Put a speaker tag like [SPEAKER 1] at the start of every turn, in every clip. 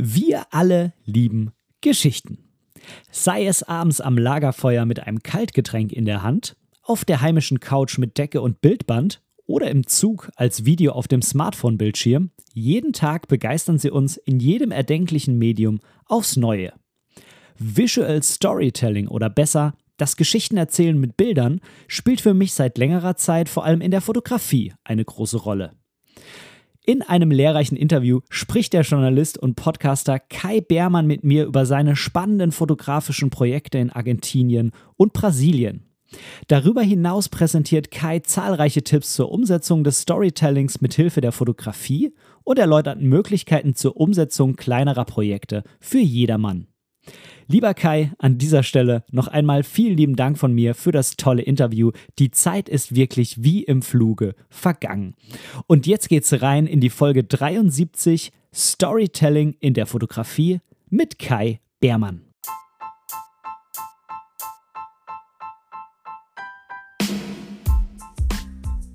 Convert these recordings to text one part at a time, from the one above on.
[SPEAKER 1] Wir alle lieben Geschichten. Sei es abends am Lagerfeuer mit einem Kaltgetränk in der Hand, auf der heimischen Couch mit Decke und Bildband oder im Zug als Video auf dem Smartphone-Bildschirm, jeden Tag begeistern sie uns in jedem erdenklichen Medium aufs Neue. Visual Storytelling oder besser das Geschichtenerzählen mit Bildern spielt für mich seit längerer Zeit vor allem in der Fotografie eine große Rolle. In einem lehrreichen Interview spricht der Journalist und Podcaster Kai Beermann mit mir über seine spannenden fotografischen Projekte in Argentinien und Brasilien. Darüber hinaus präsentiert Kai zahlreiche Tipps zur Umsetzung des Storytellings mit Hilfe der Fotografie und erläutert Möglichkeiten zur Umsetzung kleinerer Projekte für jedermann. Lieber Kai, an dieser Stelle noch einmal vielen lieben Dank von mir für das tolle Interview. Die Zeit ist wirklich wie im Fluge vergangen. Und jetzt geht's rein in die Folge 73 Storytelling in der Fotografie mit Kai Beermann.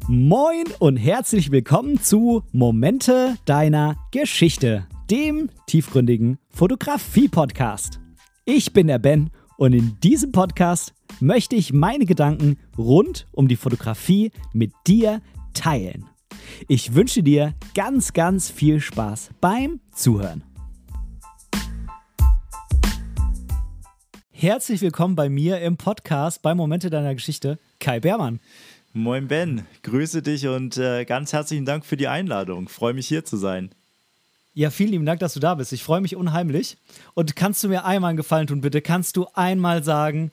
[SPEAKER 1] Moin und herzlich willkommen zu Momente deiner Geschichte, dem tiefgründigen Fotografie-Podcast. Ich bin der Ben und in diesem Podcast möchte ich meine Gedanken rund um die Fotografie mit dir teilen. Ich wünsche dir ganz, ganz viel Spaß beim Zuhören. Herzlich willkommen bei mir im Podcast bei Momente deiner Geschichte, Kai Beermann.
[SPEAKER 2] Moin Ben, grüße dich und äh, ganz herzlichen Dank für die Einladung. Freue mich hier zu sein.
[SPEAKER 1] Ja, vielen lieben Dank, dass du da bist. Ich freue mich unheimlich. Und kannst du mir einmal einen Gefallen tun, bitte? Kannst du einmal sagen,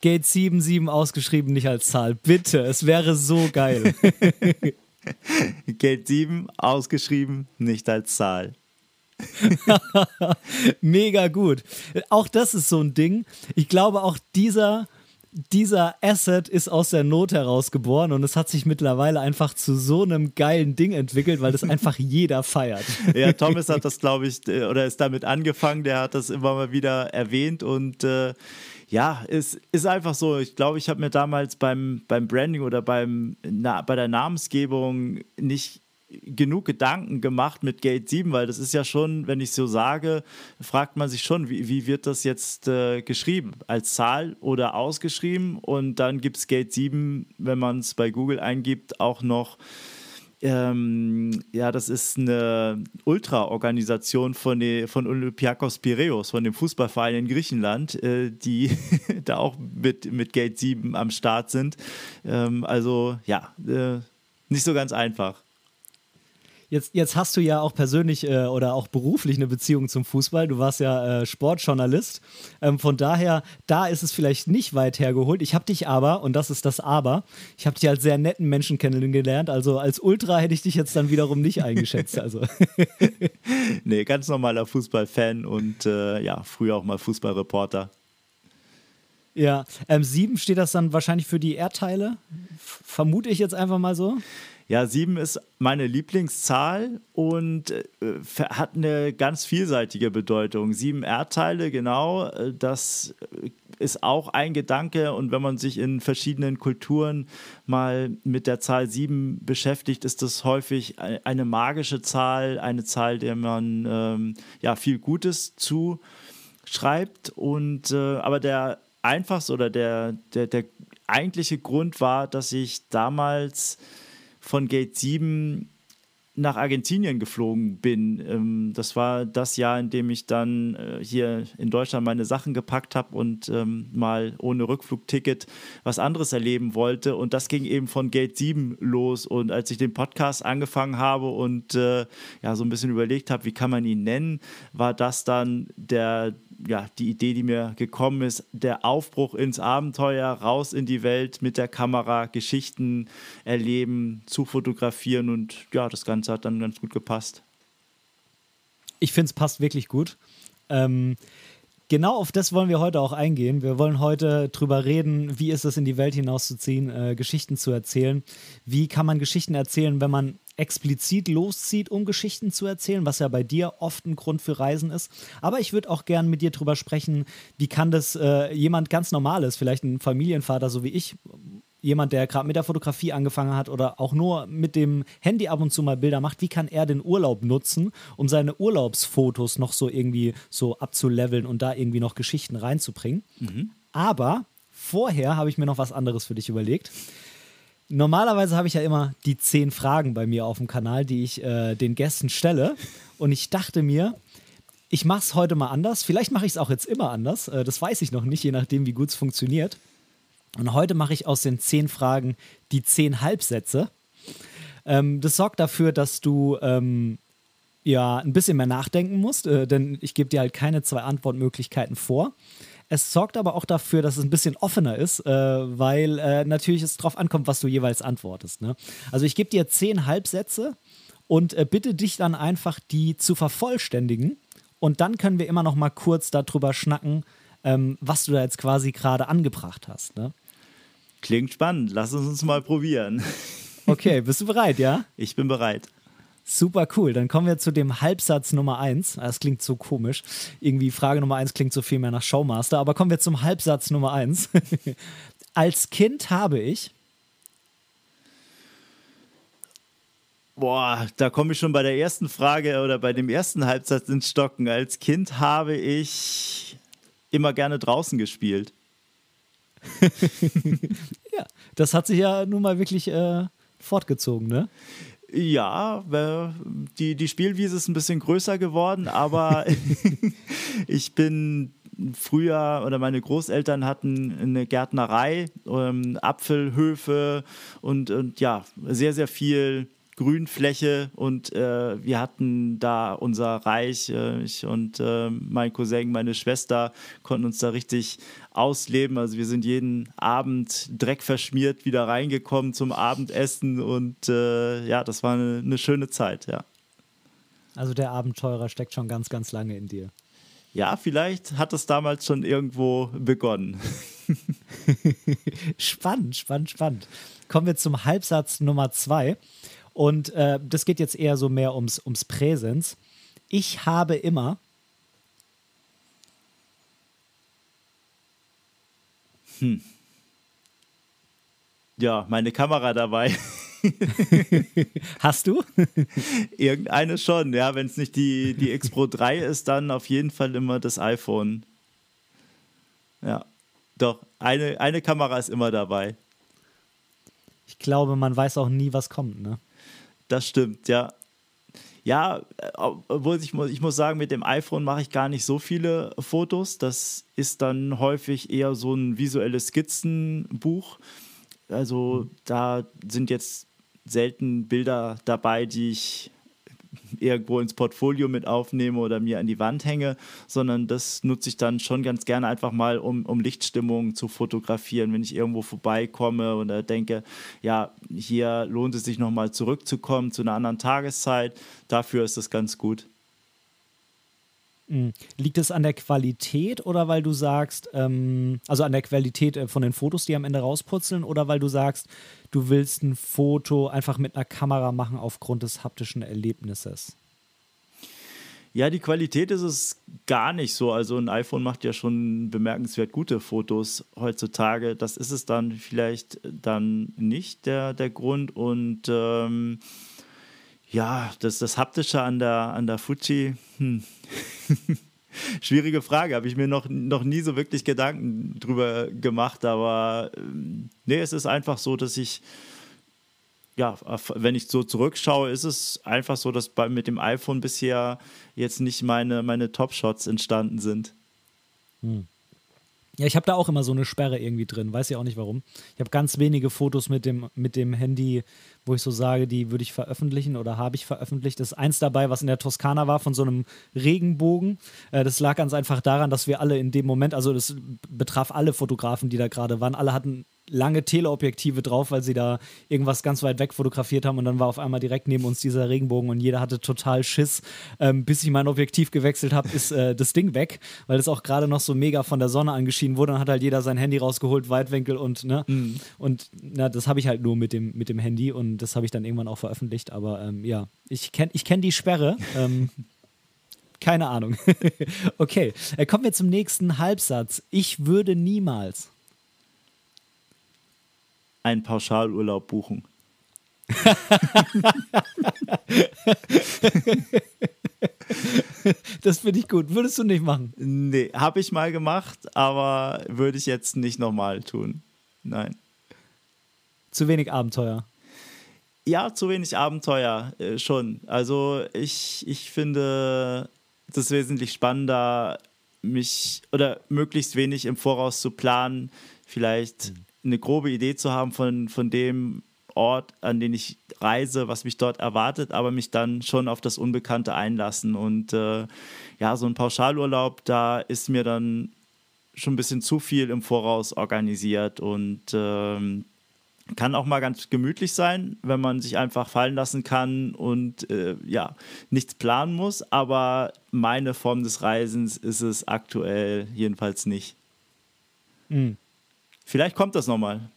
[SPEAKER 1] Gate 77 ausgeschrieben, nicht als Zahl? Bitte, es wäre so geil.
[SPEAKER 2] Gate 7 ausgeschrieben, nicht als Zahl.
[SPEAKER 1] Mega gut. Auch das ist so ein Ding. Ich glaube, auch dieser dieser Asset ist aus der Not heraus geboren und es hat sich mittlerweile einfach zu so einem geilen Ding entwickelt, weil das einfach jeder feiert.
[SPEAKER 2] Ja, Thomas hat das, glaube ich, äh, oder ist damit angefangen, der hat das immer mal wieder erwähnt und äh, ja, es ist einfach so. Ich glaube, ich habe mir damals beim, beim Branding oder beim, na, bei der Namensgebung nicht genug Gedanken gemacht mit Gate 7, weil das ist ja schon, wenn ich so sage, fragt man sich schon, wie, wie wird das jetzt äh, geschrieben? Als Zahl oder ausgeschrieben? Und dann gibt es Gate 7, wenn man es bei Google eingibt, auch noch. Ähm, ja, das ist eine Ultra-Organisation von, von Olympiakos Piraeus, von dem Fußballverein in Griechenland, äh, die da auch mit, mit Gate 7 am Start sind. Ähm, also ja, äh, nicht so ganz einfach.
[SPEAKER 1] Jetzt, jetzt hast du ja auch persönlich äh, oder auch beruflich eine Beziehung zum Fußball. Du warst ja äh, Sportjournalist. Ähm, von daher, da ist es vielleicht nicht weit hergeholt. Ich habe dich aber, und das ist das Aber, ich habe dich als sehr netten Menschen kennengelernt. Also als Ultra hätte ich dich jetzt dann wiederum nicht eingeschätzt. Also.
[SPEAKER 2] nee, ganz normaler Fußballfan und äh, ja, früher auch mal Fußballreporter.
[SPEAKER 1] Ja, ähm, sieben steht das dann wahrscheinlich für die Erdteile, vermute ich jetzt einfach mal so.
[SPEAKER 2] Ja, sieben ist meine Lieblingszahl und äh, hat eine ganz vielseitige Bedeutung. Sieben Erdteile, genau, äh, das ist auch ein Gedanke. Und wenn man sich in verschiedenen Kulturen mal mit der Zahl sieben beschäftigt, ist das häufig eine magische Zahl, eine Zahl, der man ähm, ja viel Gutes zuschreibt. Und äh, aber der einfachste oder der, der, der eigentliche Grund war, dass ich damals von Gate 7 nach Argentinien geflogen bin. Ähm, das war das Jahr, in dem ich dann äh, hier in Deutschland meine Sachen gepackt habe und ähm, mal ohne Rückflugticket was anderes erleben wollte. Und das ging eben von Gate 7 los. Und als ich den Podcast angefangen habe und äh, ja, so ein bisschen überlegt habe, wie kann man ihn nennen, war das dann der ja, die Idee, die mir gekommen ist, der Aufbruch ins Abenteuer, raus in die Welt mit der Kamera, Geschichten erleben, zu fotografieren und ja, das Ganze hat dann ganz gut gepasst.
[SPEAKER 1] Ich finde, es passt wirklich gut. Ähm, genau auf das wollen wir heute auch eingehen. Wir wollen heute drüber reden, wie ist es in die Welt hinauszuziehen, äh, Geschichten zu erzählen. Wie kann man Geschichten erzählen, wenn man explizit loszieht, um Geschichten zu erzählen, was ja bei dir oft ein Grund für Reisen ist. Aber ich würde auch gern mit dir drüber sprechen, wie kann das äh, jemand ganz Normales, vielleicht ein Familienvater so wie ich, jemand, der gerade mit der Fotografie angefangen hat oder auch nur mit dem Handy ab und zu mal Bilder macht, wie kann er den Urlaub nutzen, um seine Urlaubsfotos noch so irgendwie so abzuleveln und da irgendwie noch Geschichten reinzubringen. Mhm. Aber vorher habe ich mir noch was anderes für dich überlegt. Normalerweise habe ich ja immer die zehn Fragen bei mir auf dem Kanal, die ich äh, den Gästen stelle. Und ich dachte mir, ich mache es heute mal anders. Vielleicht mache ich es auch jetzt immer anders. Äh, das weiß ich noch nicht, je nachdem, wie gut es funktioniert. Und heute mache ich aus den zehn Fragen die zehn Halbsätze. Ähm, das sorgt dafür, dass du ähm, ja ein bisschen mehr nachdenken musst, äh, denn ich gebe dir halt keine zwei Antwortmöglichkeiten vor. Es sorgt aber auch dafür, dass es ein bisschen offener ist, äh, weil äh, natürlich es darauf ankommt, was du jeweils antwortest. Ne? Also ich gebe dir zehn Halbsätze und äh, bitte dich dann einfach, die zu vervollständigen. Und dann können wir immer noch mal kurz darüber schnacken, ähm, was du da jetzt quasi gerade angebracht hast. Ne?
[SPEAKER 2] Klingt spannend. Lass uns uns mal probieren.
[SPEAKER 1] Okay, bist du bereit, ja?
[SPEAKER 2] Ich bin bereit.
[SPEAKER 1] Super cool. Dann kommen wir zu dem Halbsatz Nummer 1. Das klingt so komisch. Irgendwie Frage Nummer 1 klingt so viel mehr nach Showmaster. Aber kommen wir zum Halbsatz Nummer 1. Als Kind habe ich.
[SPEAKER 2] Boah, da komme ich schon bei der ersten Frage oder bei dem ersten Halbsatz ins Stocken. Als Kind habe ich immer gerne draußen gespielt.
[SPEAKER 1] ja, das hat sich ja nun mal wirklich äh, fortgezogen, ne?
[SPEAKER 2] Ja, die, die Spielwiese ist ein bisschen größer geworden, aber ich bin früher oder meine Großeltern hatten eine Gärtnerei, ähm, Apfelhöfe und, und ja, sehr, sehr viel Grünfläche und äh, wir hatten da unser Reich. Äh, ich und äh, mein Cousin, meine Schwester konnten uns da richtig ausleben. Also wir sind jeden Abend dreckverschmiert wieder reingekommen zum Abendessen und äh, ja, das war eine, eine schöne Zeit, ja.
[SPEAKER 1] Also der Abenteurer steckt schon ganz, ganz lange in dir.
[SPEAKER 2] Ja, vielleicht hat es damals schon irgendwo begonnen.
[SPEAKER 1] spannend, spannend, spannend. Kommen wir zum Halbsatz Nummer zwei. Und äh, das geht jetzt eher so mehr ums, ums Präsens. Ich habe immer.
[SPEAKER 2] Hm. Ja, meine Kamera dabei.
[SPEAKER 1] Hast du?
[SPEAKER 2] Irgendeine schon, ja. Wenn es nicht die, die X Pro 3 ist, dann auf jeden Fall immer das iPhone. Ja, doch, eine, eine Kamera ist immer dabei.
[SPEAKER 1] Ich glaube, man weiß auch nie, was kommt, ne?
[SPEAKER 2] Das stimmt, ja. Ja, obwohl ich muss, ich muss sagen, mit dem iPhone mache ich gar nicht so viele Fotos. Das ist dann häufig eher so ein visuelles Skizzenbuch. Also da sind jetzt selten Bilder dabei, die ich irgendwo ins Portfolio mit aufnehme oder mir an die Wand hänge, sondern das nutze ich dann schon ganz gerne einfach mal, um, um Lichtstimmung zu fotografieren, wenn ich irgendwo vorbeikomme oder denke, ja, hier lohnt es sich nochmal zurückzukommen zu einer anderen Tageszeit. Dafür ist es ganz gut.
[SPEAKER 1] Hm. Liegt es an der Qualität oder weil du sagst, ähm, also an der Qualität äh, von den Fotos, die am Ende rausputzeln, oder weil du sagst, du willst ein Foto einfach mit einer Kamera machen aufgrund des haptischen Erlebnisses?
[SPEAKER 2] Ja, die Qualität ist es gar nicht so. Also ein iPhone macht ja schon bemerkenswert gute Fotos heutzutage. Das ist es dann vielleicht dann nicht der, der Grund. Und ähm, ja, das, das Haptische an der, an der Fuji, hm. schwierige Frage, habe ich mir noch, noch nie so wirklich Gedanken drüber gemacht, aber ähm, nee, es ist einfach so, dass ich, ja, wenn ich so zurückschaue, ist es einfach so, dass bei, mit dem iPhone bisher jetzt nicht meine, meine Top-Shots entstanden sind.
[SPEAKER 1] Hm. Ja, ich habe da auch immer so eine Sperre irgendwie drin, weiß ja auch nicht warum. Ich habe ganz wenige Fotos mit dem, mit dem Handy wo ich so sage, die würde ich veröffentlichen oder habe ich veröffentlicht. Das ist eins dabei, was in der Toskana war, von so einem Regenbogen. Äh, das lag ganz einfach daran, dass wir alle in dem Moment, also das betraf alle Fotografen, die da gerade waren, alle hatten lange Teleobjektive drauf, weil sie da irgendwas ganz weit weg fotografiert haben und dann war auf einmal direkt neben uns dieser Regenbogen und jeder hatte total Schiss. Ähm, bis ich mein Objektiv gewechselt habe, ist äh, das Ding weg, weil es auch gerade noch so mega von der Sonne angeschienen wurde. Dann hat halt jeder sein Handy rausgeholt, Weitwinkel und ne mhm. und na, das habe ich halt nur mit dem mit dem Handy und das habe ich dann irgendwann auch veröffentlicht. Aber ähm, ja, ich kenne ich kenn die Sperre. Ähm, keine Ahnung. okay, äh, kommen wir zum nächsten Halbsatz. Ich würde niemals.
[SPEAKER 2] Einen Pauschalurlaub buchen.
[SPEAKER 1] das finde ich gut. Würdest du nicht machen?
[SPEAKER 2] Nee, habe ich mal gemacht, aber würde ich jetzt nicht nochmal tun. Nein.
[SPEAKER 1] Zu wenig Abenteuer.
[SPEAKER 2] Ja, zu wenig Abenteuer äh, schon. Also ich, ich finde das wesentlich spannender, mich oder möglichst wenig im Voraus zu planen, vielleicht mhm. Eine grobe Idee zu haben von, von dem Ort, an den ich reise, was mich dort erwartet, aber mich dann schon auf das Unbekannte einlassen. Und äh, ja, so ein Pauschalurlaub, da ist mir dann schon ein bisschen zu viel im Voraus organisiert und ähm, kann auch mal ganz gemütlich sein, wenn man sich einfach fallen lassen kann und äh, ja, nichts planen muss. Aber meine Form des Reisens ist es aktuell jedenfalls nicht. Mhm. Vielleicht kommt das nochmal.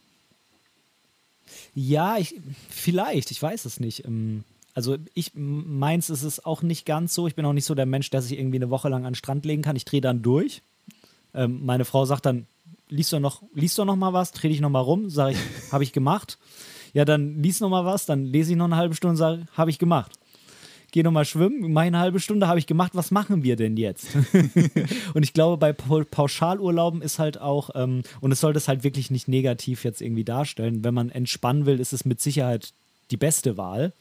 [SPEAKER 1] Ja, ich, vielleicht, ich weiß es nicht. Ähm, also ich meins ist es auch nicht ganz so. Ich bin auch nicht so der Mensch, der sich irgendwie eine Woche lang an den Strand legen kann. Ich drehe dann durch. Ähm, meine Frau sagt dann, liest du noch, liest du noch mal was, dreh dich noch mal rum, sage ich, habe ich gemacht. Ja, dann lies noch mal was, dann lese ich noch eine halbe Stunde, sage, habe ich gemacht. Geh noch mal schwimmen, mache eine halbe Stunde, habe ich gemacht, was machen wir denn jetzt? und ich glaube, bei Pauschalurlauben ist halt auch, ähm, und es soll das halt wirklich nicht negativ jetzt irgendwie darstellen, wenn man entspannen will, ist es mit Sicherheit die beste Wahl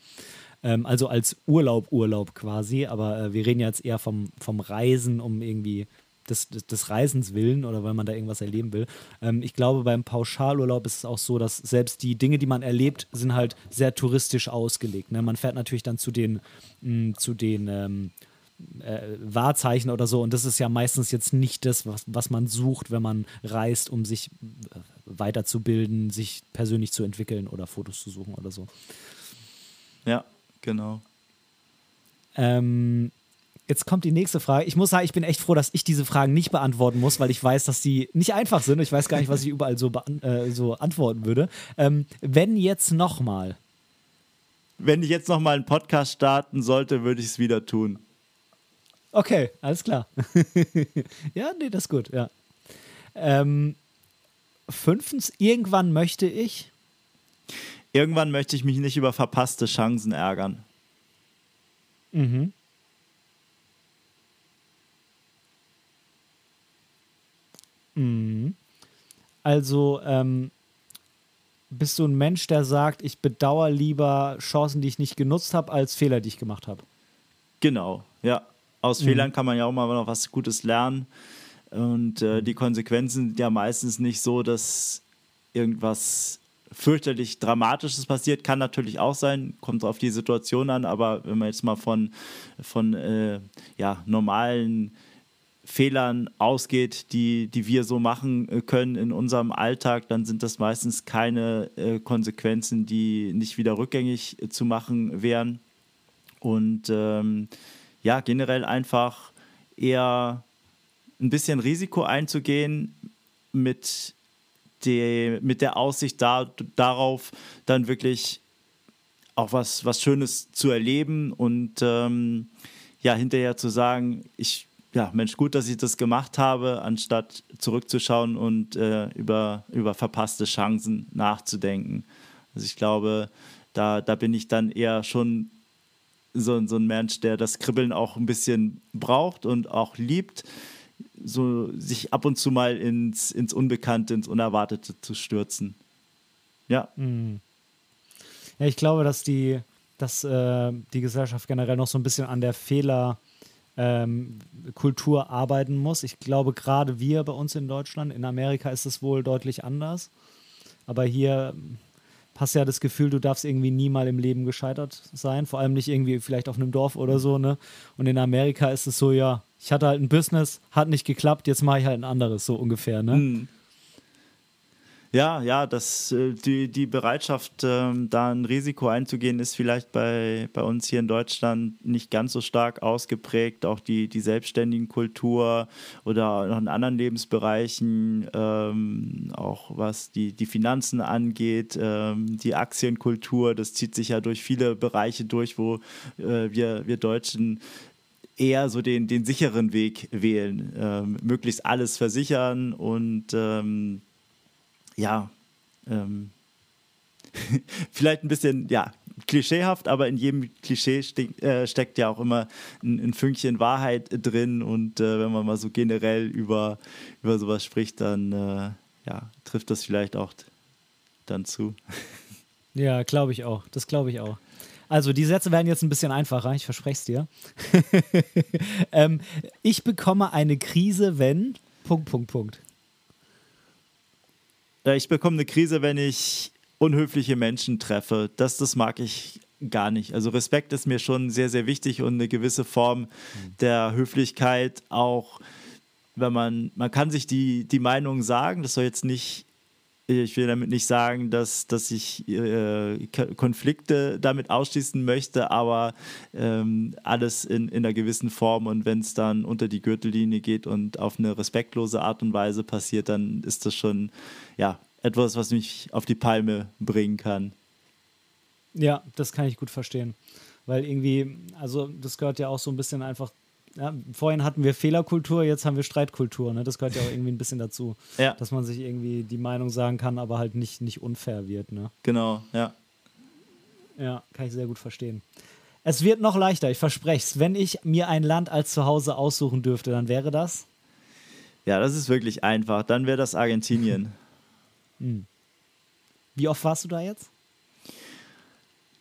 [SPEAKER 1] ähm, also als Urlaub, Urlaub quasi, aber äh, wir reden jetzt eher vom, vom Reisen, um irgendwie des, des, Reisens willen oder weil man da irgendwas erleben will. Ähm, ich glaube, beim Pauschalurlaub ist es auch so, dass selbst die Dinge, die man erlebt, sind halt sehr touristisch ausgelegt. Ne? Man fährt natürlich dann zu den, mh, zu den ähm, äh, Wahrzeichen oder so und das ist ja meistens jetzt nicht das, was, was man sucht, wenn man reist, um sich äh, weiterzubilden, sich persönlich zu entwickeln oder Fotos zu suchen oder so.
[SPEAKER 2] Ja, genau.
[SPEAKER 1] Ähm, Jetzt kommt die nächste Frage. Ich muss sagen, ich bin echt froh, dass ich diese Fragen nicht beantworten muss, weil ich weiß, dass die nicht einfach sind. Ich weiß gar nicht, was ich überall so, äh, so antworten würde. Ähm, wenn jetzt nochmal.
[SPEAKER 2] Wenn ich jetzt nochmal einen Podcast starten sollte, würde ich es wieder tun.
[SPEAKER 1] Okay, alles klar. ja, nee, das ist gut, ja. Ähm, fünftens, irgendwann möchte ich.
[SPEAKER 2] Irgendwann möchte ich mich nicht über verpasste Chancen ärgern.
[SPEAKER 1] Mhm. Mhm. Also ähm, bist du ein Mensch, der sagt, ich bedauere lieber Chancen, die ich nicht genutzt habe, als Fehler, die ich gemacht habe?
[SPEAKER 2] Genau, ja. Aus mhm. Fehlern kann man ja auch mal noch was Gutes lernen. Und äh, die Konsequenzen sind ja meistens nicht so, dass irgendwas fürchterlich Dramatisches passiert. Kann natürlich auch sein, kommt auf die Situation an, aber wenn man jetzt mal von, von äh, ja, normalen Fehlern ausgeht, die, die wir so machen äh, können in unserem Alltag, dann sind das meistens keine äh, Konsequenzen, die nicht wieder rückgängig äh, zu machen wären. Und ähm, ja, generell einfach eher ein bisschen Risiko einzugehen mit, die, mit der Aussicht da, darauf, dann wirklich auch was, was Schönes zu erleben und ähm, ja, hinterher zu sagen, ich ja, Mensch, gut, dass ich das gemacht habe, anstatt zurückzuschauen und äh, über, über verpasste Chancen nachzudenken. Also ich glaube, da, da bin ich dann eher schon so, so ein Mensch, der das Kribbeln auch ein bisschen braucht und auch liebt, so sich ab und zu mal ins, ins Unbekannte, ins Unerwartete zu stürzen. Ja.
[SPEAKER 1] Mhm. Ja, ich glaube, dass die, dass äh, die Gesellschaft generell noch so ein bisschen an der Fehler- ähm, Kultur arbeiten muss. Ich glaube, gerade wir bei uns in Deutschland, in Amerika ist es wohl deutlich anders. Aber hier hast du ja das Gefühl, du darfst irgendwie nie mal im Leben gescheitert sein. Vor allem nicht irgendwie vielleicht auf einem Dorf oder so, ne? Und in Amerika ist es so, ja, ich hatte halt ein Business, hat nicht geklappt, jetzt mache ich halt ein anderes, so ungefähr, ne? Mhm.
[SPEAKER 2] Ja, ja, das, äh, die, die Bereitschaft, ähm, da ein Risiko einzugehen, ist vielleicht bei, bei uns hier in Deutschland nicht ganz so stark ausgeprägt. Auch die, die selbstständigen Kultur oder noch in anderen Lebensbereichen, ähm, auch was die, die Finanzen angeht, ähm, die Aktienkultur, das zieht sich ja durch viele Bereiche durch, wo äh, wir, wir Deutschen eher so den, den sicheren Weg wählen, ähm, möglichst alles versichern und ähm, ja, ähm, vielleicht ein bisschen, ja, klischeehaft, aber in jedem Klischee steck, äh, steckt ja auch immer ein, ein Fünkchen Wahrheit drin. Und äh, wenn man mal so generell über, über sowas spricht, dann äh, ja, trifft das vielleicht auch dann zu.
[SPEAKER 1] Ja, glaube ich auch. Das glaube ich auch. Also, die Sätze werden jetzt ein bisschen einfacher, ich verspreche es dir. ähm, ich bekomme eine Krise, wenn. Punkt, Punkt, Punkt.
[SPEAKER 2] Ich bekomme eine Krise, wenn ich unhöfliche Menschen treffe. Das, das mag ich gar nicht. Also Respekt ist mir schon sehr, sehr wichtig und eine gewisse Form mhm. der Höflichkeit auch, wenn man, man kann sich die, die Meinung sagen, das soll jetzt nicht, ich will damit nicht sagen, dass, dass ich äh, Konflikte damit ausschließen möchte, aber ähm, alles in, in einer gewissen Form und wenn es dann unter die Gürtellinie geht und auf eine respektlose Art und Weise passiert, dann ist das schon, ja, etwas, was mich auf die Palme bringen kann.
[SPEAKER 1] Ja, das kann ich gut verstehen. Weil irgendwie, also das gehört ja auch so ein bisschen einfach. Ja, vorhin hatten wir Fehlerkultur, jetzt haben wir Streitkultur. Ne? Das gehört ja auch irgendwie ein bisschen dazu. Ja. Dass man sich irgendwie die Meinung sagen kann, aber halt nicht, nicht unfair wird. Ne?
[SPEAKER 2] Genau, ja.
[SPEAKER 1] Ja, kann ich sehr gut verstehen. Es wird noch leichter, ich verspreche es. Wenn ich mir ein Land als Zuhause aussuchen dürfte, dann wäre das?
[SPEAKER 2] Ja, das ist wirklich einfach. Dann wäre das Argentinien.
[SPEAKER 1] Hm. Wie oft warst du da jetzt?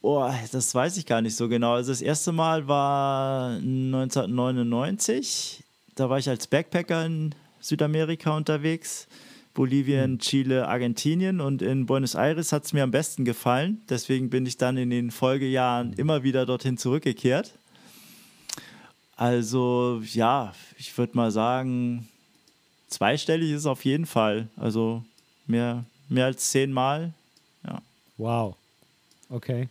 [SPEAKER 2] Oh, das weiß ich gar nicht so genau. Also das erste Mal war 1999. Da war ich als Backpacker in Südamerika unterwegs. Bolivien, hm. Chile, Argentinien und in Buenos Aires hat es mir am besten gefallen. Deswegen bin ich dann in den Folgejahren immer wieder dorthin zurückgekehrt. Also ja, ich würde mal sagen, zweistellig ist es auf jeden Fall. Also Mehr, mehr als zehnmal. Ja.
[SPEAKER 1] Wow. Okay.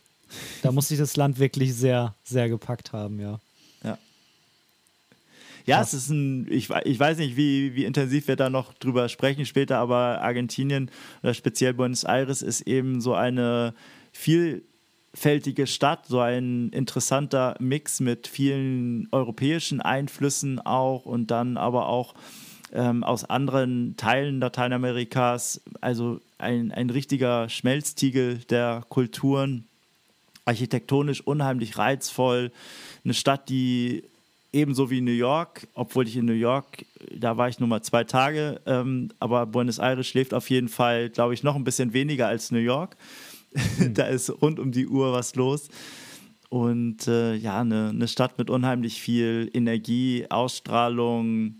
[SPEAKER 1] Da muss sich das Land wirklich sehr, sehr gepackt haben, ja.
[SPEAKER 2] Ja. Ja, es ist ein, ich, ich weiß nicht, wie, wie intensiv wir da noch drüber sprechen später, aber Argentinien oder speziell Buenos Aires ist eben so eine vielfältige Stadt, so ein interessanter Mix mit vielen europäischen Einflüssen auch und dann aber auch ähm, aus anderen Teilen Lateinamerikas. Also ein, ein richtiger Schmelztiegel der Kulturen. Architektonisch unheimlich reizvoll. Eine Stadt, die ebenso wie New York, obwohl ich in New York, da war ich nur mal zwei Tage, ähm, aber Buenos Aires schläft auf jeden Fall, glaube ich, noch ein bisschen weniger als New York. Mhm. da ist rund um die Uhr was los. Und äh, ja, eine, eine Stadt mit unheimlich viel Energie, Ausstrahlung,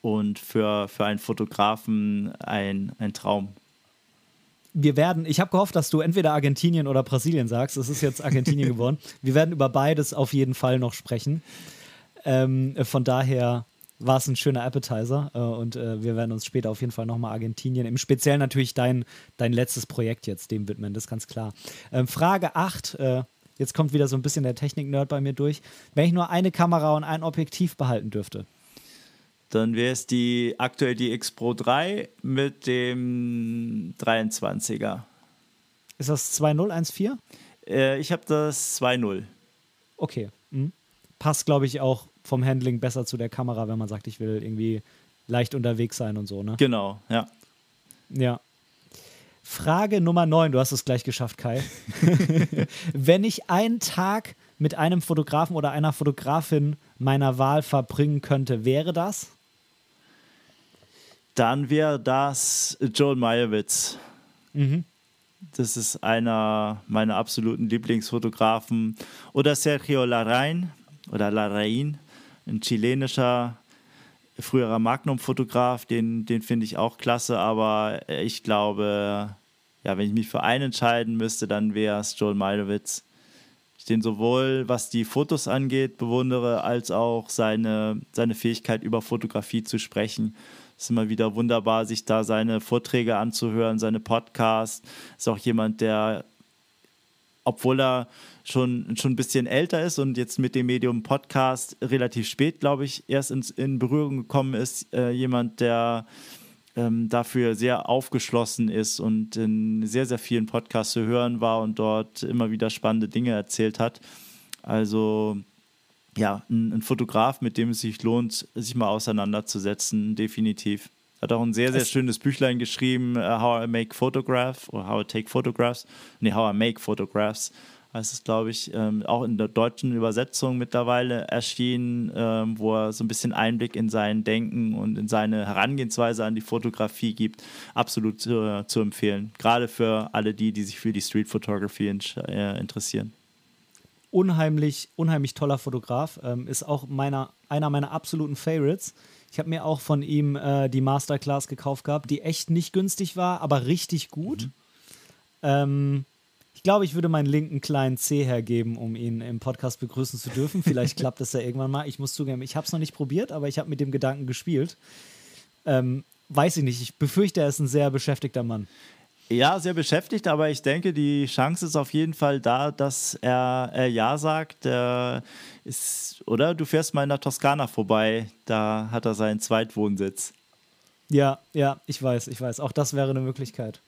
[SPEAKER 2] und für, für einen Fotografen ein, ein Traum.
[SPEAKER 1] Wir werden, ich habe gehofft, dass du entweder Argentinien oder Brasilien sagst. Es ist jetzt Argentinien geworden. Wir werden über beides auf jeden Fall noch sprechen. Ähm, von daher war es ein schöner Appetizer äh, und äh, wir werden uns später auf jeden Fall nochmal Argentinien, im Speziellen natürlich dein, dein letztes Projekt jetzt dem widmen, das ist ganz klar. Ähm, Frage 8, äh, jetzt kommt wieder so ein bisschen der Technik-Nerd bei mir durch. Wenn ich nur eine Kamera und ein Objektiv behalten dürfte,
[SPEAKER 2] dann wäre es die aktuell die X Pro 3 mit dem 23er.
[SPEAKER 1] Ist das 2014?
[SPEAKER 2] Äh, ich habe das 2.0.
[SPEAKER 1] Okay. Mhm. Passt, glaube ich, auch vom Handling besser zu der Kamera, wenn man sagt, ich will irgendwie leicht unterwegs sein und so, ne?
[SPEAKER 2] Genau, ja.
[SPEAKER 1] Ja. Frage Nummer 9, du hast es gleich geschafft, Kai. wenn ich einen Tag mit einem Fotografen oder einer Fotografin meiner Wahl verbringen könnte, wäre das?
[SPEAKER 2] Dann wäre das Joel Meyerowitz. Mhm. Das ist einer meiner absoluten Lieblingsfotografen. Oder Sergio Larraín oder Larraín, ein chilenischer früherer Magnum-Fotograf, den, den finde ich auch klasse, aber ich glaube, ja, wenn ich mich für einen entscheiden müsste, dann wäre es Joel Meilowitz. Ich den sowohl, was die Fotos angeht, bewundere, als auch seine, seine Fähigkeit, über Fotografie zu sprechen. Es ist immer wieder wunderbar, sich da seine Vorträge anzuhören, seine Podcasts. Ist auch jemand, der, obwohl er schon, schon ein bisschen älter ist und jetzt mit dem Medium Podcast relativ spät, glaube ich, erst in, in Berührung gekommen ist, äh, jemand, der ähm, dafür sehr aufgeschlossen ist und in sehr, sehr vielen Podcasts zu hören war und dort immer wieder spannende Dinge erzählt hat. Also ja, ein, ein, Fotograf, mit dem es sich lohnt, sich mal auseinanderzusetzen, definitiv. Hat auch ein sehr, sehr schönes Büchlein geschrieben, uh, How I Make Photographs oder How I Take Photographs. Nee, How I Make Photographs heißt es, glaube ich, ähm, auch in der deutschen Übersetzung mittlerweile erschienen, ähm, wo er so ein bisschen Einblick in sein Denken und in seine Herangehensweise an die Fotografie gibt. Absolut zu, zu empfehlen. Gerade für alle die, die sich für die Street Photography in, äh, interessieren.
[SPEAKER 1] Unheimlich, unheimlich toller Fotograf. Ähm, ist auch meiner, einer meiner absoluten Favorites. Ich habe mir auch von ihm äh, die Masterclass gekauft gehabt, die echt nicht günstig war, aber richtig gut. Mhm. Ähm, ich glaube, ich würde meinen linken kleinen C hergeben, um ihn im Podcast begrüßen zu dürfen. Vielleicht klappt das ja irgendwann mal. Ich muss zugeben, ich habe es noch nicht probiert, aber ich habe mit dem Gedanken gespielt. Ähm, weiß ich nicht. Ich befürchte, er ist ein sehr beschäftigter Mann.
[SPEAKER 2] Ja, sehr beschäftigt, aber ich denke, die Chance ist auf jeden Fall da, dass er, er Ja sagt. Er ist, oder? Du fährst mal in der Toskana vorbei, da hat er seinen Zweitwohnsitz.
[SPEAKER 1] Ja, ja, ich weiß, ich weiß. Auch das wäre eine Möglichkeit.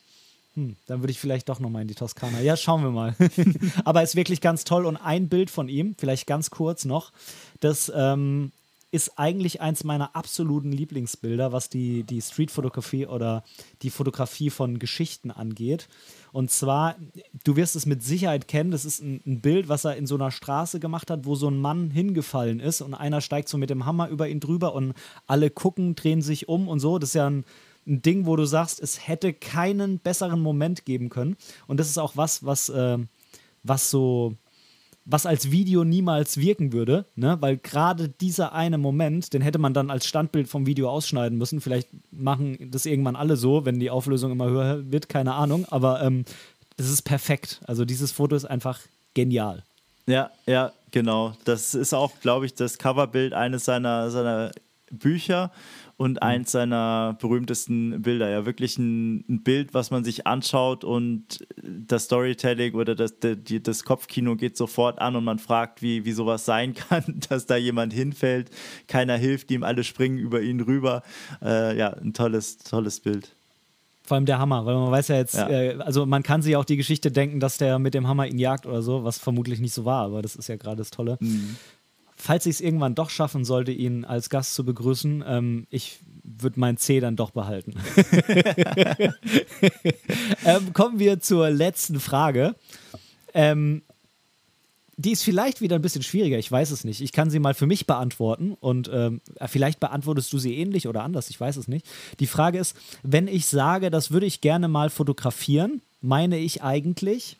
[SPEAKER 1] Hm, dann würde ich vielleicht doch nochmal in die Toskana. Ja, schauen wir mal. Aber ist wirklich ganz toll. Und ein Bild von ihm, vielleicht ganz kurz noch, das ähm, ist eigentlich eins meiner absoluten Lieblingsbilder, was die, die Street-Fotografie oder die Fotografie von Geschichten angeht. Und zwar, du wirst es mit Sicherheit kennen, das ist ein, ein, Bild, was er in so einer Straße gemacht hat, wo so ein Mann hingefallen ist und einer steigt so mit dem Hammer über ihn drüber und alle gucken, drehen sich um und so. Das ist ja ein ein Ding, wo du sagst, es hätte keinen besseren Moment geben können. Und das ist auch was, was, äh, was so, was als Video niemals wirken würde, ne? weil gerade dieser eine Moment, den hätte man dann als Standbild vom Video ausschneiden müssen. Vielleicht machen das irgendwann alle so, wenn die Auflösung immer höher wird, keine Ahnung, aber ähm, es ist perfekt. Also dieses Foto ist einfach genial.
[SPEAKER 2] Ja, ja, genau. Das ist auch, glaube ich, das Coverbild eines seiner, seiner Bücher und mhm. eins seiner berühmtesten Bilder. Ja, wirklich ein, ein, Bild, was man sich anschaut und das Storytelling oder das, das Kopfkino geht sofort an und man fragt, wie, wie sowas sein kann, dass da jemand hinfällt, keiner hilft ihm, alle springen über ihn rüber. Äh, ja, ein tolles, tolles Bild.
[SPEAKER 1] Vor allem der Hammer, weil man weiß ja jetzt, ja. Äh, also man kann sich auch die Geschichte denken, dass der mit dem Hammer ihn jagt oder so, was vermutlich nicht so war, aber das ist ja gerade das Tolle. Mhm falls ich es irgendwann doch schaffen sollte, ihn als Gast zu begrüßen, ähm, ich würde mein C dann doch behalten. ähm, kommen wir zur letzten Frage. Ähm, die ist vielleicht wieder ein bisschen schwieriger, ich weiß es nicht. Ich kann sie mal für mich beantworten und ähm, vielleicht beantwortest du sie ähnlich oder anders, ich weiß es nicht. Die Frage ist, wenn ich sage, das würde ich gerne mal fotografieren, meine ich eigentlich,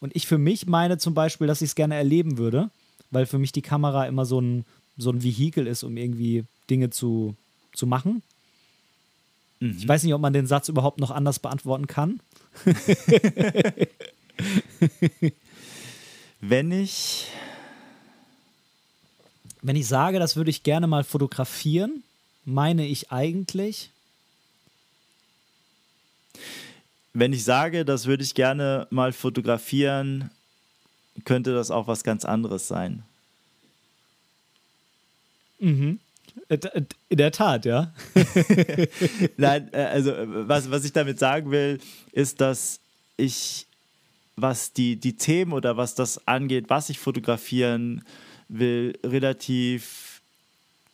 [SPEAKER 1] und ich für mich meine zum Beispiel, dass ich es gerne erleben würde, weil für mich die Kamera immer so ein, so ein Vehikel ist, um irgendwie Dinge zu, zu machen. Mhm. Ich weiß nicht, ob man den Satz überhaupt noch anders beantworten kann.
[SPEAKER 2] Wenn ich.
[SPEAKER 1] Wenn ich sage, das würde ich gerne mal fotografieren, meine ich eigentlich.
[SPEAKER 2] Wenn ich sage, das würde ich gerne mal fotografieren, könnte das auch was ganz anderes sein.
[SPEAKER 1] Mhm. Äh, äh, in der Tat, ja.
[SPEAKER 2] Nein, äh, also was, was ich damit sagen will, ist, dass ich, was die, die Themen oder was das angeht, was ich fotografieren will, relativ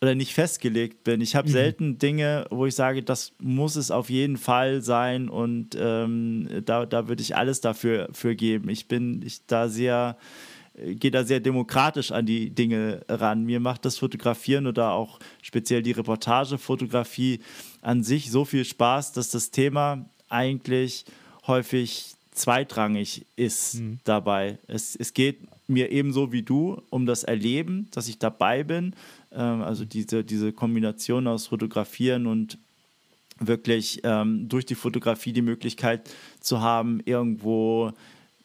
[SPEAKER 2] oder nicht festgelegt bin. Ich habe mhm. selten Dinge, wo ich sage, das muss es auf jeden Fall sein und ähm, da, da würde ich alles dafür für geben. Ich bin ich da sehr, gehe da sehr demokratisch an die Dinge ran. Mir macht das Fotografieren oder auch speziell die Reportagefotografie an sich so viel Spaß, dass das Thema eigentlich häufig zweitrangig ist mhm. dabei. Es, es geht mir ebenso wie du um das Erleben, dass ich dabei bin. Ähm, also diese, diese Kombination aus Fotografieren und wirklich ähm, durch die Fotografie die Möglichkeit zu haben, irgendwo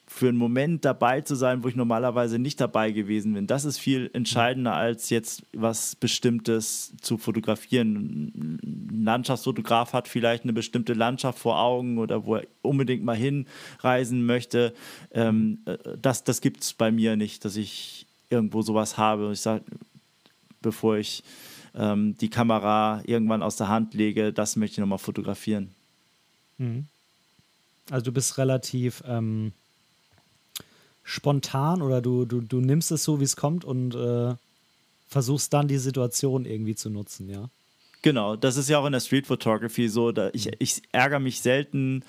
[SPEAKER 2] für einen Moment dabei zu sein, wo ich normalerweise nicht dabei gewesen bin. Das ist viel entscheidender als jetzt was Bestimmtes zu fotografieren. Ein Landschaftsfotograf hat vielleicht eine bestimmte Landschaft vor Augen oder wo er unbedingt mal hinreisen möchte. Ähm, äh, das das gibt es bei mir nicht, dass ich irgendwo sowas habe. Ich sage, bevor ich ähm, die Kamera irgendwann aus der Hand lege, das möchte ich nochmal fotografieren.
[SPEAKER 1] Mhm. Also du bist relativ ähm, spontan oder du, du, du nimmst es so, wie es kommt und äh, versuchst dann die Situation irgendwie zu nutzen, ja?
[SPEAKER 2] Genau, das ist ja auch in der Street Photography so. Ich, ich ärgere mich selten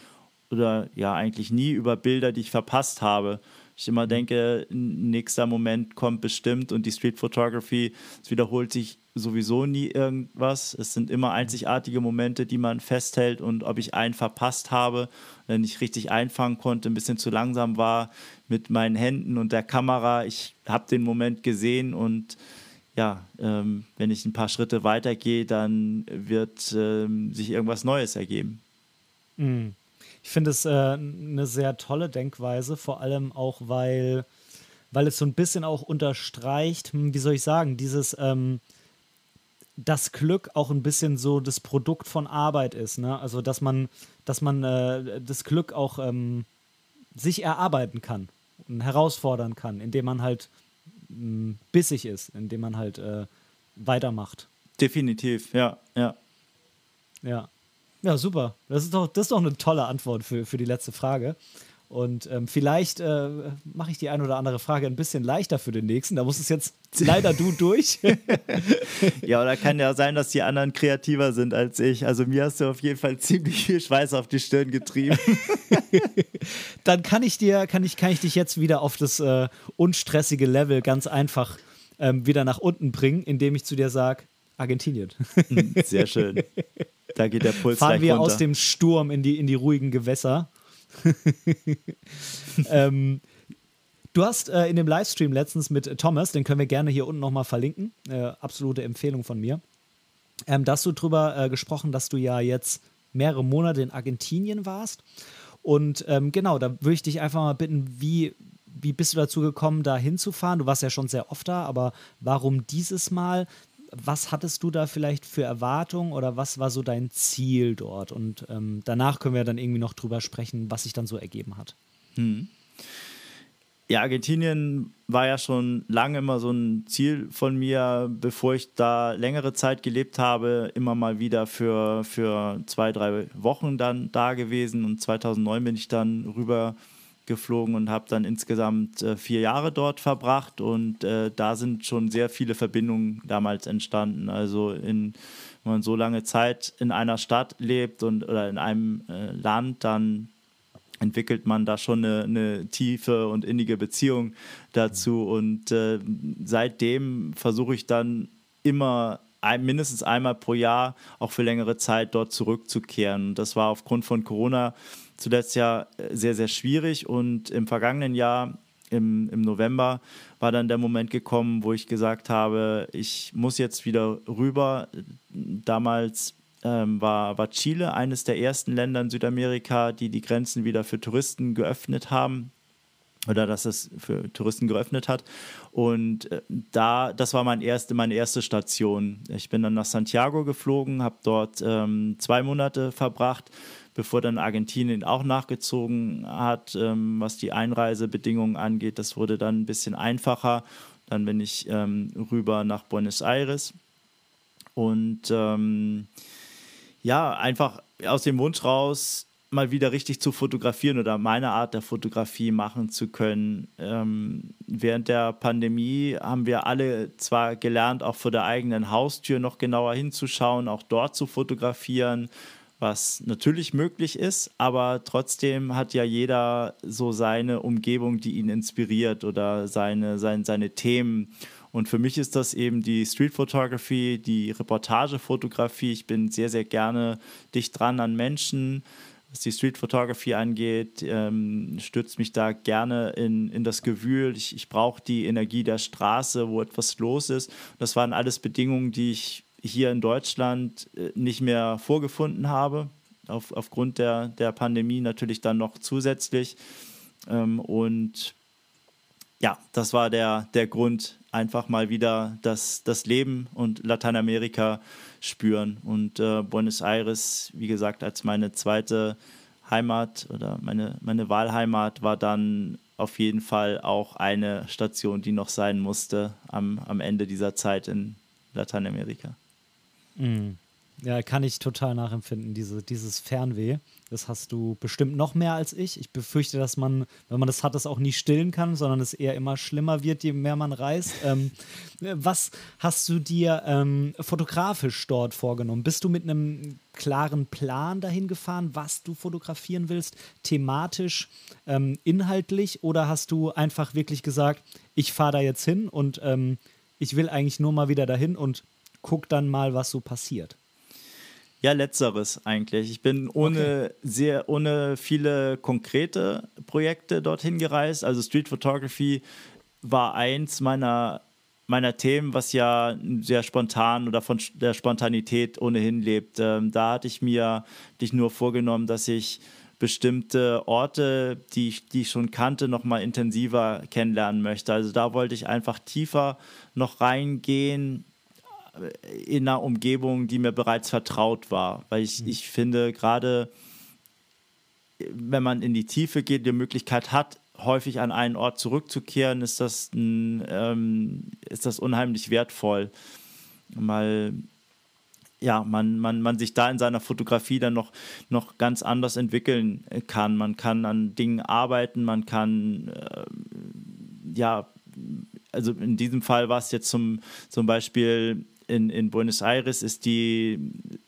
[SPEAKER 2] oder ja eigentlich nie über Bilder, die ich verpasst habe. Ich immer denke, nächster Moment kommt bestimmt und die Street Photography, es wiederholt sich sowieso nie irgendwas. Es sind immer einzigartige Momente, die man festhält und ob ich einen verpasst habe, wenn ich richtig einfangen konnte, ein bisschen zu langsam war mit meinen Händen und der Kamera. Ich habe den Moment gesehen und ja, ähm, wenn ich ein paar Schritte weitergehe, dann wird ähm, sich irgendwas Neues ergeben.
[SPEAKER 1] Mhm. Ich finde es äh, eine sehr tolle Denkweise, vor allem auch, weil, weil es so ein bisschen auch unterstreicht, hm, wie soll ich sagen, dieses, ähm, das Glück auch ein bisschen so das Produkt von Arbeit ist. Ne? Also, dass man, dass man äh, das Glück auch ähm, sich erarbeiten kann und herausfordern kann, indem man halt mh, hm, bissig ist, indem man halt äh, weitermacht.
[SPEAKER 2] Definitiv, ja, ja.
[SPEAKER 1] Ja. Ja, super. Das ist doch, das ist doch eine tolle Antwort für, für die letzte Frage. Und ähm, vielleicht äh, mache ich die ein oder andere Frage ein bisschen leichter für den nächsten. Da muss es jetzt leider du durch.
[SPEAKER 2] ja, oder kann ja sein, dass die anderen kreativer sind als ich. Also mir hast du auf jeden Fall ziemlich viel Schweiß auf die Stirn getrieben.
[SPEAKER 1] Dann kann ich dir, kann ich, kann ich dich jetzt wieder auf das äh, unstressige Level ganz einfach ähm, wieder nach unten bringen, indem ich zu dir sage, Argentinien.
[SPEAKER 2] Hm, sehr schön. Da geht der Puls
[SPEAKER 1] Fahren wir runter. aus dem Sturm in die, in die ruhigen Gewässer. ähm, du hast äh, in dem Livestream letztens mit Thomas, den können wir gerne hier unten nochmal verlinken, äh, absolute Empfehlung von mir, ähm, da hast du drüber äh, gesprochen, dass du ja jetzt mehrere Monate in Argentinien warst. Und ähm, genau, da würde ich dich einfach mal bitten, wie, wie bist du dazu gekommen, da hinzufahren? Du warst ja schon sehr oft da, aber warum dieses Mal? Was hattest du da vielleicht für Erwartungen oder was war so dein Ziel dort? Und ähm, danach können wir dann irgendwie noch drüber sprechen, was sich dann so ergeben hat. Hm.
[SPEAKER 2] Ja, Argentinien war ja schon lange immer so ein Ziel von mir, bevor ich da längere Zeit gelebt habe, immer mal wieder für, für zwei, drei Wochen dann da gewesen. Und 2009 bin ich dann rüber geflogen und habe dann insgesamt äh, vier Jahre dort verbracht und äh, da sind schon sehr viele Verbindungen damals entstanden. Also in, wenn man so lange Zeit in einer Stadt lebt und oder in einem äh, Land, dann entwickelt man da schon eine, eine, tiefe und innige Beziehung dazu und äh, seitdem versuche ich dann immer ein, mindestens einmal pro Jahr auch für längere Zeit dort zurückzukehren. Das war aufgrund von Corona zuletzt ja äh, sehr, sehr schwierig und im vergangenen Jahr, im, im November, war dann der Moment gekommen, wo ich gesagt habe, ich muss jetzt wieder rüber. Damals ähm, war, war Chile eines der ersten Länder in Südamerika, die die Grenzen wieder für Touristen geöffnet haben oder dass es für Touristen geöffnet hat. Und äh, da, das war mein erste, meine erste Station. Ich bin dann nach Santiago geflogen, habe dort ähm, zwei Monate verbracht, bevor dann Argentinien auch nachgezogen hat, ähm, was die Einreisebedingungen angeht. Das wurde dann ein bisschen einfacher. Dann bin ich ähm, rüber nach Buenos Aires und ähm, ja, einfach aus dem Wunsch raus, mal wieder richtig zu fotografieren oder meine Art der Fotografie machen zu können. Ähm, während der Pandemie haben wir alle zwar gelernt, auch vor der eigenen Haustür noch genauer hinzuschauen, auch dort zu fotografieren was natürlich möglich ist, aber trotzdem hat ja jeder so seine Umgebung, die ihn inspiriert oder seine, seine, seine Themen. Und für mich ist das eben die Street Photography, die Reportagefotografie. Ich bin sehr, sehr gerne dicht dran an Menschen. Was die Street Photography angeht, ähm, stürzt mich da gerne in, in das Gewühl. Ich, ich brauche die Energie der Straße, wo etwas los ist. Das waren alles Bedingungen, die ich hier in Deutschland äh, nicht mehr vorgefunden habe, auf, aufgrund der, der Pandemie natürlich dann noch zusätzlich. Ähm, und ja, das war der, der Grund, einfach mal wieder das, das Leben und Lateinamerika spüren. Und äh, Buenos Aires, wie gesagt, als meine zweite Heimat oder meine, meine Wahlheimat war dann auf jeden Fall auch eine Station, die noch sein musste am, am Ende dieser Zeit in Lateinamerika.
[SPEAKER 1] Mhm. Ja, kann ich total nachempfinden, diese, dieses Fernweh. Das hast du bestimmt noch mehr als ich. Ich befürchte, dass man, wenn man das hat, das auch nie stillen kann, sondern es eher immer schlimmer wird, je mehr man reist. Ähm, was hast du dir ähm, fotografisch dort vorgenommen? Bist du mit einem klaren Plan dahin gefahren, was du fotografieren willst, thematisch, ähm, inhaltlich? Oder hast du einfach wirklich gesagt, ich fahre da jetzt hin und ähm, ich will eigentlich nur mal wieder dahin und guck dann mal, was so passiert?
[SPEAKER 2] Ja, letzteres eigentlich. Ich bin ohne okay. sehr, ohne viele konkrete Projekte dorthin gereist. Also Street Photography war eins meiner, meiner Themen, was ja sehr spontan oder von der Spontanität ohnehin lebt. Ähm, da hatte ich mir dich nur vorgenommen, dass ich bestimmte Orte, die ich, die ich schon kannte, noch mal intensiver kennenlernen möchte. Also da wollte ich einfach tiefer noch reingehen, in einer Umgebung, die mir bereits vertraut war. Weil ich, mhm. ich finde, gerade wenn man in die Tiefe geht, die Möglichkeit hat, häufig an einen Ort zurückzukehren, ist das, ein, ähm, ist das unheimlich wertvoll. Mal ja, man, man, man sich da in seiner Fotografie dann noch, noch ganz anders entwickeln kann. Man kann an Dingen arbeiten, man kann äh, ja, also in diesem Fall war es jetzt zum, zum Beispiel in, in Buenos Aires ist die,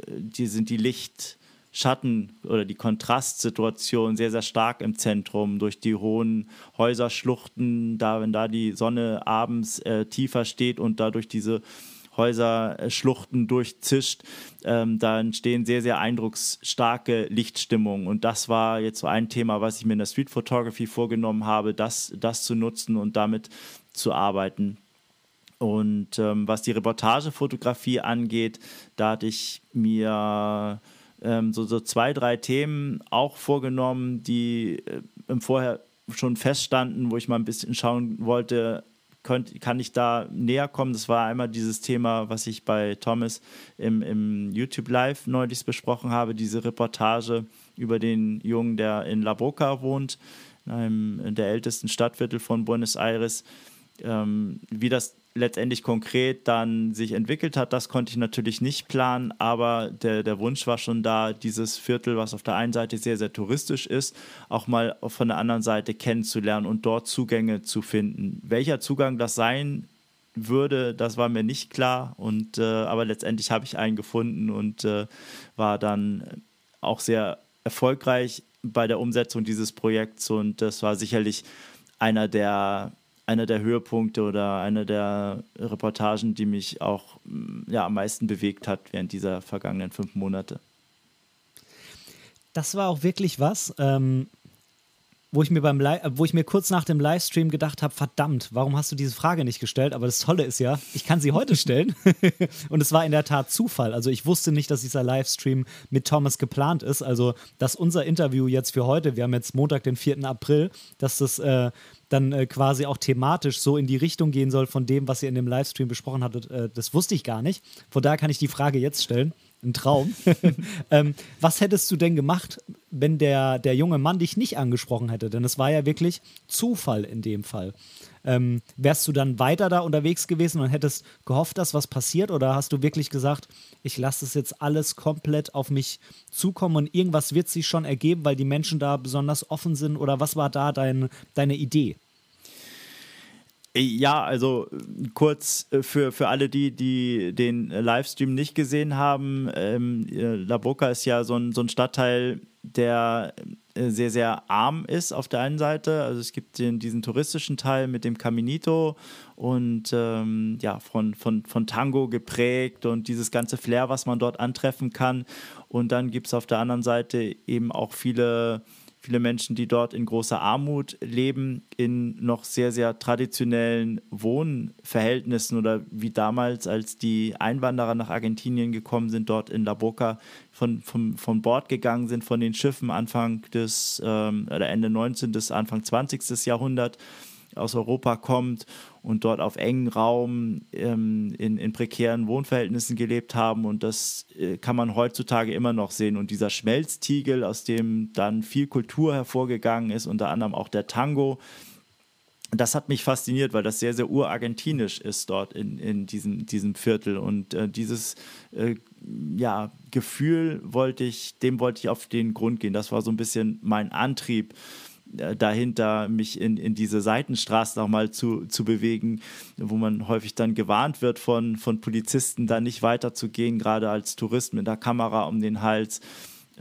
[SPEAKER 2] die sind die Licht, Schatten oder die Kontrastsituation sehr, sehr stark im Zentrum durch die hohen Häuserschluchten, da, wenn da die Sonne abends äh, tiefer steht und dadurch diese Häuserschluchten durchzischt, ähm, da entstehen sehr, sehr eindrucksstarke Lichtstimmungen. Und das war jetzt so ein Thema, was ich mir in der Street Photography vorgenommen habe, das, das zu nutzen und damit zu arbeiten. Und ähm, was die Reportagefotografie angeht, da hatte ich mir ähm, so, so zwei, drei Themen auch vorgenommen, die äh, im Vorher schon feststanden, wo ich mal ein bisschen schauen wollte, könnt, kann ich da näher kommen. Das war einmal dieses Thema, was ich bei Thomas im, im YouTube Live neulich besprochen habe, diese Reportage über den Jungen, der in La Boca wohnt, in einem in der ältesten Stadtviertel von Buenos Aires. Ähm, wie das letztendlich konkret dann sich entwickelt hat, das konnte ich natürlich nicht planen, aber der, der Wunsch war schon da, dieses Viertel, was auf der einen Seite sehr, sehr touristisch ist, auch mal von der anderen Seite kennenzulernen und dort Zugänge zu finden. Welcher Zugang das sein würde, das war mir nicht klar, und, äh, aber letztendlich habe ich einen gefunden und äh, war dann auch sehr erfolgreich bei der Umsetzung dieses Projekts und das war sicherlich einer der einer der Höhepunkte oder eine der Reportagen, die mich auch mm, ja, am meisten bewegt hat während dieser vergangenen fünf Monate.
[SPEAKER 1] Das war auch wirklich was. Ähm, wo ich mir beim wo ich mir kurz nach dem Livestream gedacht habe, verdammt, warum hast du diese Frage nicht gestellt? Aber das Tolle ist ja, ich kann sie heute stellen. und es war in der Tat Zufall. Also ich wusste nicht, dass dieser Livestream mit Thomas geplant ist. Also, dass unser Interview jetzt für heute, wir haben jetzt Montag, den 4. April, dass das äh, dann äh, quasi auch thematisch so in die Richtung gehen soll von dem, was ihr in dem Livestream besprochen hattet, äh, das wusste ich gar nicht. Von daher kann ich die Frage jetzt stellen ein Traum. ähm, was hättest du denn gemacht, wenn der, der junge Mann dich nicht angesprochen hätte? Denn es war ja wirklich Zufall in dem Fall. Ähm, wärst du dann weiter da unterwegs gewesen und hättest gehofft, dass was passiert? Oder hast du wirklich gesagt, ich lasse es jetzt alles komplett auf mich zukommen und irgendwas wird sich schon ergeben, weil die Menschen da besonders offen sind? Oder was war da dein, deine Idee?
[SPEAKER 2] Ja, also kurz äh, für, für alle die, die den Livestream nicht gesehen haben, ähm, äh, La Boca ist ja so ein, so ein Stadtteil, der äh, sehr, sehr arm ist auf der einen Seite. Also es gibt den, diesen touristischen Teil mit dem Caminito und ähm, ja, von, von, von Tango geprägt und dieses ganze Flair, was man dort antreffen kann. Und dann gibt es auf der anderen Seite eben auch viele viele Menschen, die dort in großer Armut leben, in noch sehr, sehr traditionellen Wohnverhältnissen oder wie damals, als die Einwanderer nach Argentinien gekommen sind, dort in La Boca von, von, von Bord gegangen sind von den Schiffen Anfang des ähm, oder Ende 19. bis Anfang 20. Jahrhundert aus Europa kommt und dort auf engen Raum ähm, in, in prekären Wohnverhältnissen gelebt haben. Und das äh, kann man heutzutage immer noch sehen. Und dieser Schmelztiegel, aus dem dann viel Kultur hervorgegangen ist, unter anderem auch der Tango, das hat mich fasziniert, weil das sehr, sehr urargentinisch ist dort in, in diesem, diesem Viertel. Und äh, dieses äh, ja, Gefühl wollte ich, dem wollte ich auf den Grund gehen. Das war so ein bisschen mein Antrieb dahinter, mich in, in diese Seitenstraße nochmal zu, zu bewegen, wo man häufig dann gewarnt wird von, von Polizisten, da nicht weiterzugehen, gerade als Tourist mit der Kamera um den Hals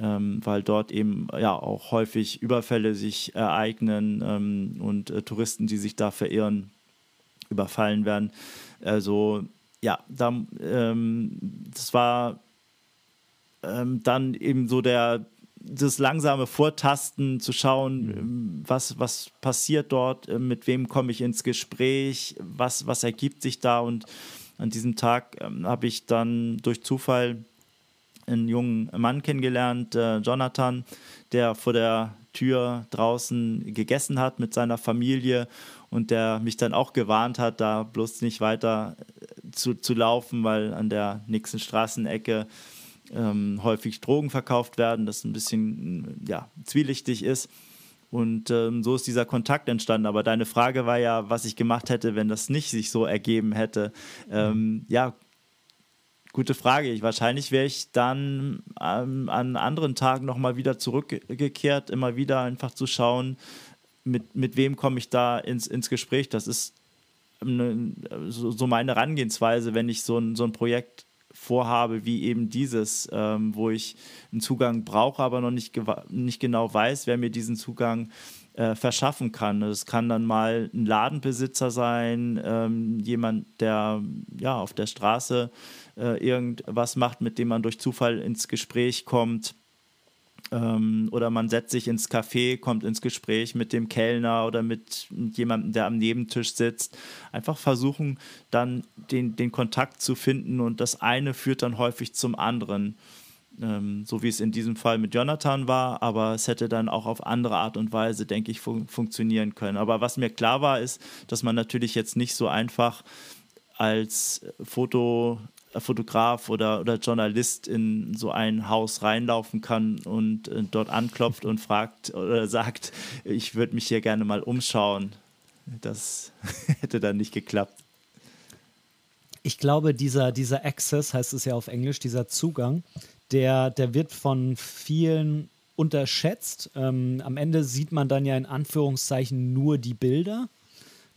[SPEAKER 2] ähm, weil dort eben ja auch häufig Überfälle sich ereignen ähm, und äh, Touristen, die sich da verirren, überfallen werden. Also ja, da, ähm, das war ähm, dann eben so der das langsame Vortasten zu schauen, mhm. Ähm, was, was passiert dort, äh, mit wem komme ich ins Gespräch, was, was ergibt sich da und an diesem Tag ähm, habe ich dann durch Zufall einen jungen Mann kennengelernt, äh, Jonathan, der vor der Tür draußen gegessen hat mit seiner Familie und der mich dann auch gewarnt hat, da bloß nicht weiter äh, zu, zu laufen, weil an der nächsten Straßenecke ähm, häufig Drogen verkauft werden, das ein bisschen ja, zwielichtig ist. Und ähm, so ist dieser Kontakt entstanden. Aber deine Frage war ja, was ich gemacht hätte, wenn das nicht sich so ergeben hätte. Ähm, ja, Gute Frage. Ich, wahrscheinlich wäre ich dann ähm, an anderen Tagen nochmal wieder zurückgekehrt, immer wieder einfach zu schauen, mit, mit wem komme ich da ins, ins Gespräch. Das ist eine, so, meine Herangehensweise, wenn ich so ein, so ein Projekt vorhabe wie eben dieses, ähm, wo ich einen Zugang brauche, aber noch nicht, nicht genau weiß, wer mir diesen Zugang äh, verschaffen kann. Es kann dann mal ein Ladenbesitzer sein, ähm, jemand, der ja auf der Straße äh, irgendwas macht, mit dem man durch Zufall ins Gespräch kommt. Ähm, oder man setzt sich ins Café, kommt ins Gespräch mit dem Kellner oder mit, jemandem, der am Nebentisch sitzt. Einfach versuchen, dann den, den Kontakt zu finden und das eine führt dann häufig zum anderen. Ähm, so wie es in diesem Fall mit Jonathan war, aber es hätte dann auch auf andere Art und Weise, denke ich, fun funktionieren können. Aber was mir klar war, ist, dass man natürlich jetzt nicht so einfach als Foto Fotograf oder, oder Journalist in so ein Haus reinlaufen kann und äh, dort anklopft und fragt oder sagt, ich würde mich hier gerne mal umschauen. Das hätte dann nicht geklappt.
[SPEAKER 1] Ich glaube, dieser, dieser Access, heißt es ja auf Englisch, dieser Zugang, der, der wird von vielen unterschätzt. Ähm, am Ende sieht man dann ja in Anführungszeichen nur die Bilder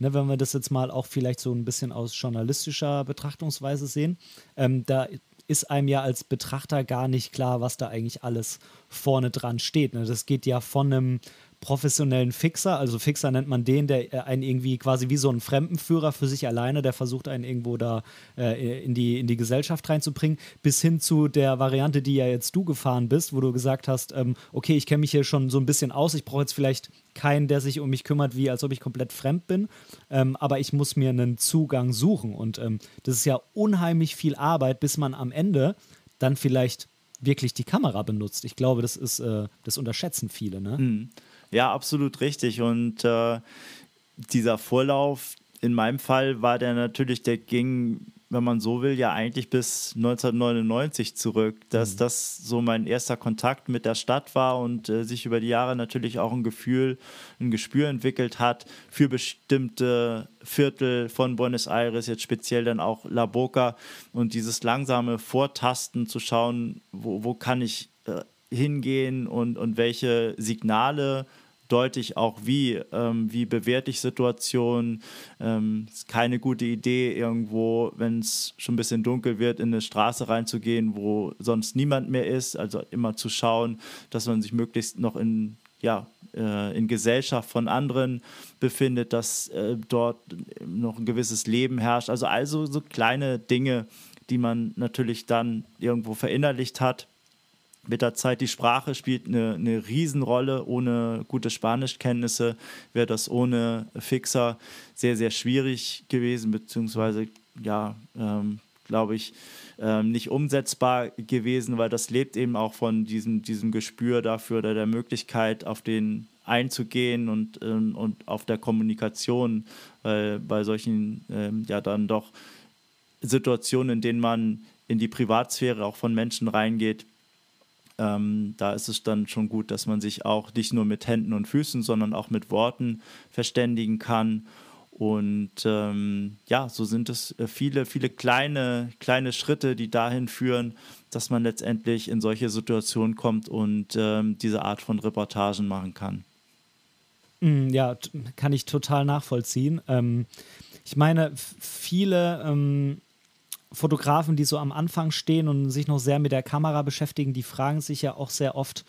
[SPEAKER 1] ne, wenn wir das jetzt mal auch vielleicht so ein bisschen aus journalistischer Betrachtungsweise sehen, ähm, da ist einem ja als Betrachter gar nicht klar, was da eigentlich alles vorne dran steht. Ne? Das geht ja von einem professionellen Fixer. Also Fixer nennt man den, der äh, einen irgendwie quasi wie so ein Fremdenführer für sich alleine, der versucht einen irgendwo da äh, in, die, in die Gesellschaft reinzubringen, bis hin zu der Variante, die ja jetzt du gefahren bist, wo du gesagt hast, ähm, okay, ich kenne mich hier schon so ein bisschen aus, ich brauche jetzt vielleicht keinen, der sich um mich kümmert, wie als ob ich komplett fremd bin, ähm, aber ich muss mir einen Zugang suchen und ähm, das ist ja unheimlich viel Arbeit, bis man am Ende dann vielleicht wirklich die Kamera benutzt. Ich glaube, das ist, äh, das unterschätzen viele. Ne?
[SPEAKER 2] Mhm. Ja, absolut richtig. Und äh, dieser Vorlauf, in meinem Fall war der natürlich, der ging, wenn man so will, ja eigentlich bis 1999 zurück, dass mhm. das so mein erster Kontakt mit der Stadt war und äh, sich über die Jahre natürlich auch ein Gefühl, ein Gespür entwickelt hat für bestimmte Viertel von Buenos Aires, jetzt speziell dann auch La Boca und dieses langsame Vortasten zu schauen, wo, wo kann ich äh, hingehen und, und welche Signale deute auch wie, ähm, wie bewerte ich Situationen. Ähm, ist keine gute Idee, irgendwo, wenn es schon ein bisschen dunkel wird, in eine Straße reinzugehen, wo sonst niemand mehr ist. Also immer zu schauen, dass man sich möglichst noch in, ja, äh, in Gesellschaft von anderen befindet, dass äh, dort noch ein gewisses Leben herrscht. Also also so kleine Dinge, die man natürlich dann irgendwo verinnerlicht hat mit der Zeit. Die Sprache spielt eine, eine Riesenrolle. Ohne gute Spanischkenntnisse wäre das ohne Fixer sehr, sehr schwierig gewesen, beziehungsweise, ja, ähm, glaube ich, ähm, nicht umsetzbar gewesen, weil das lebt eben auch von diesem, diesem Gespür dafür oder der Möglichkeit, auf den einzugehen und, ähm, und auf der Kommunikation, weil bei solchen ähm, ja dann doch Situationen, in denen man in die Privatsphäre auch von Menschen reingeht, Ähm, da ist es dann schon gut, dass man sich auch nicht nur mit Händen und Füßen, sondern auch mit Worten verständigen kann. Und ähm, ja, so sind es äh, viele, viele kleine, kleine Schritte, die dahin führen, dass man letztendlich in solche Situationen kommt und ähm, diese Art von Reportagen machen kann.
[SPEAKER 1] Mm, ja, kann ich total nachvollziehen. Ähm, ich meine, viele ähm, Fotografen, die so am Anfang stehen und sich noch sehr mit der Kamera beschäftigen, die fragen sich ja auch sehr oft,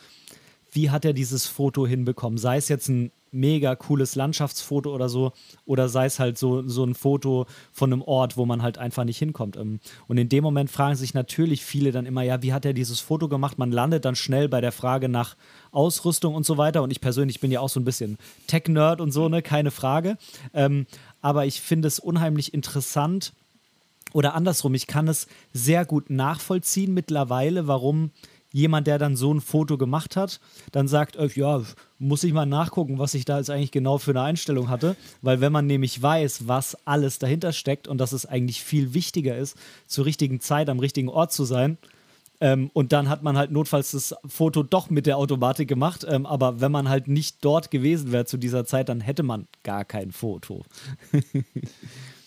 [SPEAKER 1] wie hat er dieses Foto hinbekommen? Sei es jetzt ein mega cooles Landschaftsfoto oder so, oder sei es halt so, so ein Foto von einem Ort, wo man halt einfach nicht hinkommt. Ähm, und in dem Moment fragen sich natürlich viele dann immer, ja, wie hat er dieses Foto gemacht? Man landet dann schnell bei der Frage nach Ausrüstung und so weiter. Und ich persönlich bin ja auch so ein bisschen Tech-Nerd und so, ne, keine Frage. Ähm, aber ich finde es unheimlich interessant, oder andersrum, ich kann es sehr gut nachvollziehen mittlerweile, warum jemand, der dann so ein Foto gemacht hat, dann sagt, äh, ja, muss ich mal nachgucken, was ich da jetzt eigentlich genau für eine Einstellung hatte. Weil wenn man nämlich weiß, was alles dahinter steckt und dass es eigentlich viel wichtiger ist, zur richtigen Zeit am richtigen Ort zu sein, ähm, und dann hat man halt notfalls das Foto doch mit der Automatik gemacht. Ähm, aber wenn man halt nicht dort gewesen wäre zu dieser Zeit, dann hätte man gar kein Foto.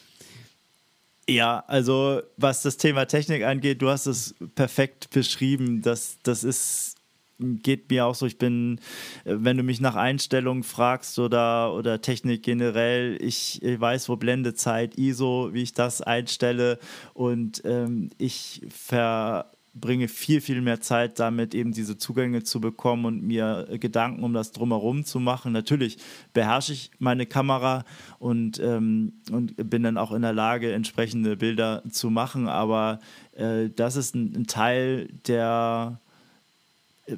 [SPEAKER 2] Ja, also was das Thema Technik angeht, du hast es perfekt beschrieben. Das, das ist, geht mir auch so. Ich bin, wenn du mich nach Einstellungen fragst oder, oder Technik generell, ich, ich weiß, wo Blendezeit, ISO, wie ich das einstelle und ähm, ich ver bringe viel, viel mehr Zeit damit, eben diese Zugänge zu bekommen und mir Gedanken um das drumherum zu machen. Natürlich beherrsche ich meine Kamera und, ähm, und bin dann auch in der Lage, entsprechende Bilder zu machen, aber äh, das ist ein, ein Teil, der äh,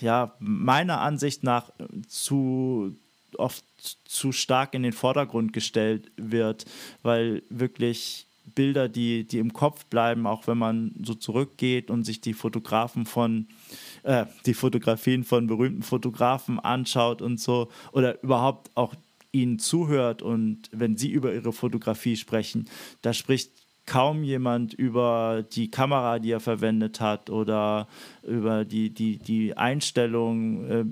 [SPEAKER 2] ja, meiner Ansicht nach zu oft zu stark in den Vordergrund gestellt wird, weil wirklich Bilder, die, die im Kopf bleiben, auch wenn man so zurückgeht und sich die Fotografen von, äh, die Fotografien von berühmten Fotografen anschaut und so, oder überhaupt auch ihnen zuhört und wenn sie über ihre Fotografie sprechen, da spricht kaum jemand über die Kamera, die er verwendet hat oder über die, die, die Einstellung, äh,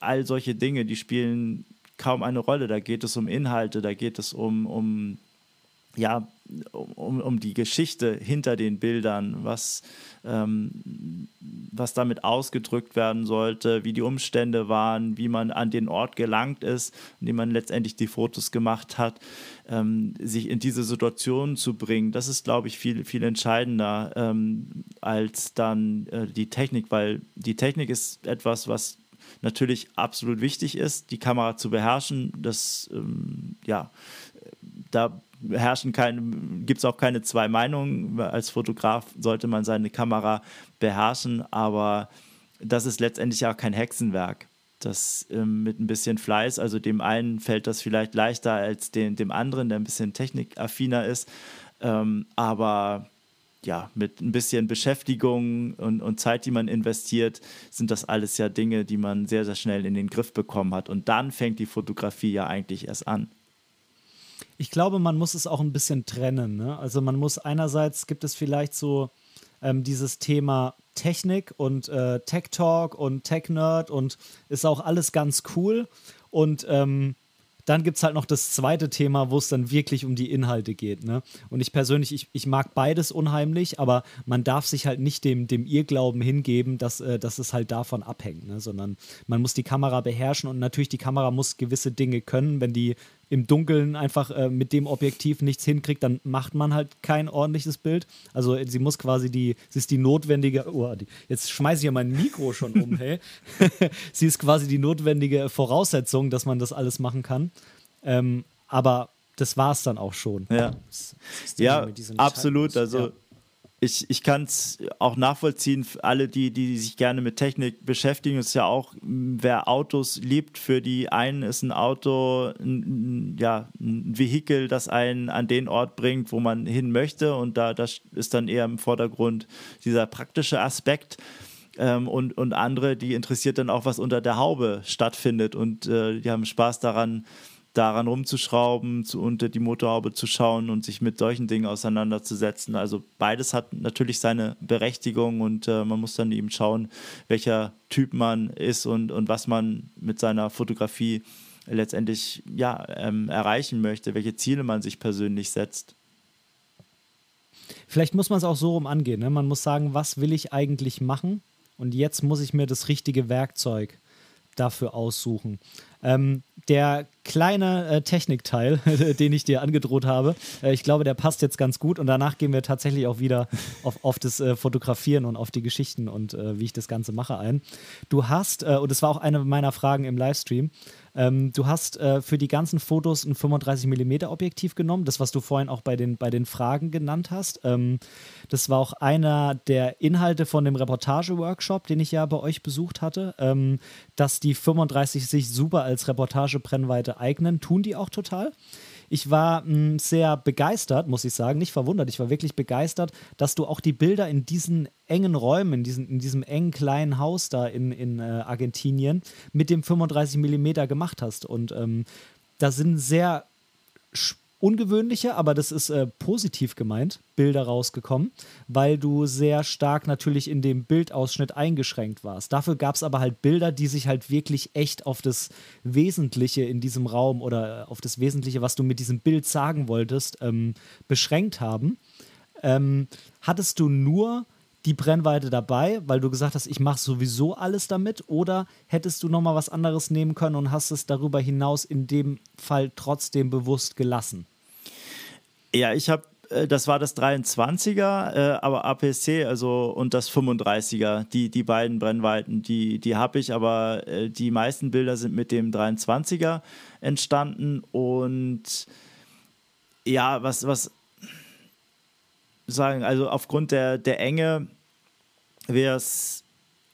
[SPEAKER 2] all solche Dinge, die spielen kaum eine Rolle. Da geht es um Inhalte, da geht es um, um ja, um, um die Geschichte hinter den Bildern, was, ähm, was damit ausgedrückt werden sollte, wie die Umstände waren, wie man an den Ort gelangt ist, in dem man letztendlich die Fotos gemacht hat, ähm, sich in diese Situation zu bringen, das ist, glaube ich, viel, viel entscheidender ähm, als dann äh, die Technik, weil die Technik ist etwas, was natürlich absolut wichtig ist, die Kamera zu beherrschen. Das, ähm, ja, da herrschen gibt es auch keine zwei Meinungen. Als Fotograf sollte man seine Kamera beherrschen, aber das ist letztendlich auch kein Hexenwerk. Das ähm, mit ein bisschen Fleiß, also dem einen fällt das vielleicht leichter als den, dem anderen, der ein bisschen technikaffiner ist. Ähm, aber ja, mit ein bisschen Beschäftigung und, und Zeit, die man investiert, sind das alles ja Dinge, die man sehr, sehr schnell in den Griff bekommen hat. Und dann fängt die Fotografie ja eigentlich erst an
[SPEAKER 1] ich glaube, man muss es auch ein bisschen trennen. Ne? Also man muss einerseits gibt es vielleicht so ähm, dieses Thema Technik und äh, Tech Talk und Tech Nerd und ist auch alles ganz cool. Und ähm, dann gibt es halt noch das zweite Thema, wo es dann wirklich um die Inhalte geht. Ne? Und ich persönlich, ich, ich mag beides unheimlich, aber man darf sich halt nicht dem, dem Irrglauben hingeben, dass, äh, dass es halt davon abhängt, ne? sondern man muss die Kamera beherrschen und natürlich die Kamera muss gewisse Dinge können. Wenn die im Dunkeln einfach äh, mit dem Objektiv nichts hinkriegt, dann macht man halt kein ordentliches Bild. Also sie muss quasi die, sie ist die notwendige, oh, die, jetzt schmeiße ich ja mein Mikro schon um, hey. sie ist quasi die notwendige Voraussetzung, dass man das alles machen kann. Ähm, aber das war es dann auch schon.
[SPEAKER 2] Ja, ja absolut. Also ja ich, ich kann es auch nachvollziehen, für alle, die, die sich gerne mit Technik beschäftigen, ist ja auch, wer Autos liebt, für die einen ist ein Auto ein, ja, ein Vehikel, das einen an den Ort bringt, wo man hin möchte. Und da das ist dann eher im Vordergrund dieser praktische Aspekt. Ähm, und, und andere, die interessiert dann auch, was unter der Haube stattfindet. Und äh, die haben Spaß daran, daran rumzuschrauben, zu, unter die Motorhaube zu schauen und sich mit solchen Dingen auseinanderzusetzen. Also beides hat natürlich seine Berechtigung und äh, man muss dann eben schauen, welcher Typ man ist und, und was man mit seiner Fotografie letztendlich ja, ähm, erreichen möchte, welche Ziele man sich persönlich setzt.
[SPEAKER 1] Vielleicht muss man es auch so rum angehen. Ne? Man muss sagen, was will ich eigentlich machen? Und jetzt muss ich mir das richtige Werkzeug dafür aussuchen. Ähm, der kleine äh, Technikteil, den ich dir angedroht habe, äh, ich glaube, der passt jetzt ganz gut und danach gehen wir tatsächlich auch wieder auf, auf das äh, Fotografieren und auf die Geschichten und äh, wie ich das Ganze mache ein. Du hast, äh, und das war auch eine meiner Fragen im Livestream, ähm, du hast äh, für die ganzen Fotos ein 35mm Objektiv genommen, das, was du vorhin auch bei den, bei den Fragen genannt hast. Ähm, das war auch einer der Inhalte von dem Reportage-Workshop, den ich ja bei euch besucht hatte, ähm, dass die 35 sich super als Reportage-Brennweite eignen. Tun die auch total? Ich war mh, hm, sehr begeistert, muss ich sagen, nicht verwundert, ich war wirklich begeistert, dass du auch die Bilder in diesen engen Räumen, in, diesen, in diesem engen kleinen Haus da in, in äh, Argentinien mit dem 35 mm gemacht hast. Und ähm, da sind sehr ungewöhnliche, aber das ist äh, positiv gemeint, Bilder rausgekommen, weil du sehr stark natürlich in dem Bildausschnitt eingeschränkt warst. Dafür gab es aber halt Bilder, die sich halt wirklich echt auf das Wesentliche in diesem Raum oder äh, auf das Wesentliche, was du mit diesem Bild sagen wolltest, ähm, beschränkt haben. Ähm, hattest du nur die Brennweite dabei, weil du gesagt hast, ich mache sowieso alles damit? Oder hättest du nochmal was anderes nehmen können und hast es darüber hinaus in dem Fall trotzdem bewusst gelassen?
[SPEAKER 2] Ja, ich habe äh, das war das 23er, äh, aber APC, also und das 35er, die, die beiden Brennweiten, die, die habe ich, aber äh, die meisten Bilder sind mit dem 23er entstanden. Und ja, was, was sagen, also aufgrund der, der Enge wäre es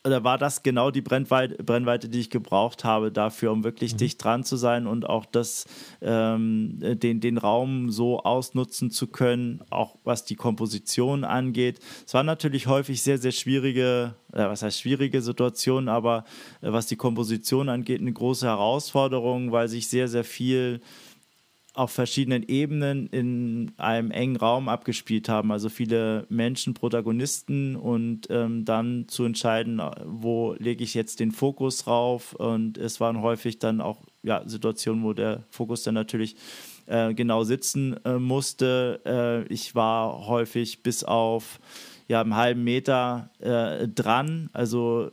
[SPEAKER 2] oder war das genau die Brennweite, Brennweite, die ich gebraucht habe dafür, um wirklich mhm. dicht dran zu sein und auch das, ähm, den, den Raum so ausnutzen zu können, auch was die Komposition angeht. Es waren natürlich häufig sehr, sehr schwierige, äh, was heißt schwierige Situationen, aber äh, was die Komposition angeht, eine große Herausforderung, weil sich sehr, sehr viel auf verschiedenen Ebenen in einem engen Raum abgespielt haben. Also viele Menschen, Protagonisten und ähm, dann zu entscheiden, wo lege ich jetzt den Fokus drauf. Und es waren häufig dann auch ja, Situationen, wo der Fokus dann natürlich äh, genau sitzen äh, musste. Äh, ich war häufig bis auf ja, einen halben Meter äh, dran. Also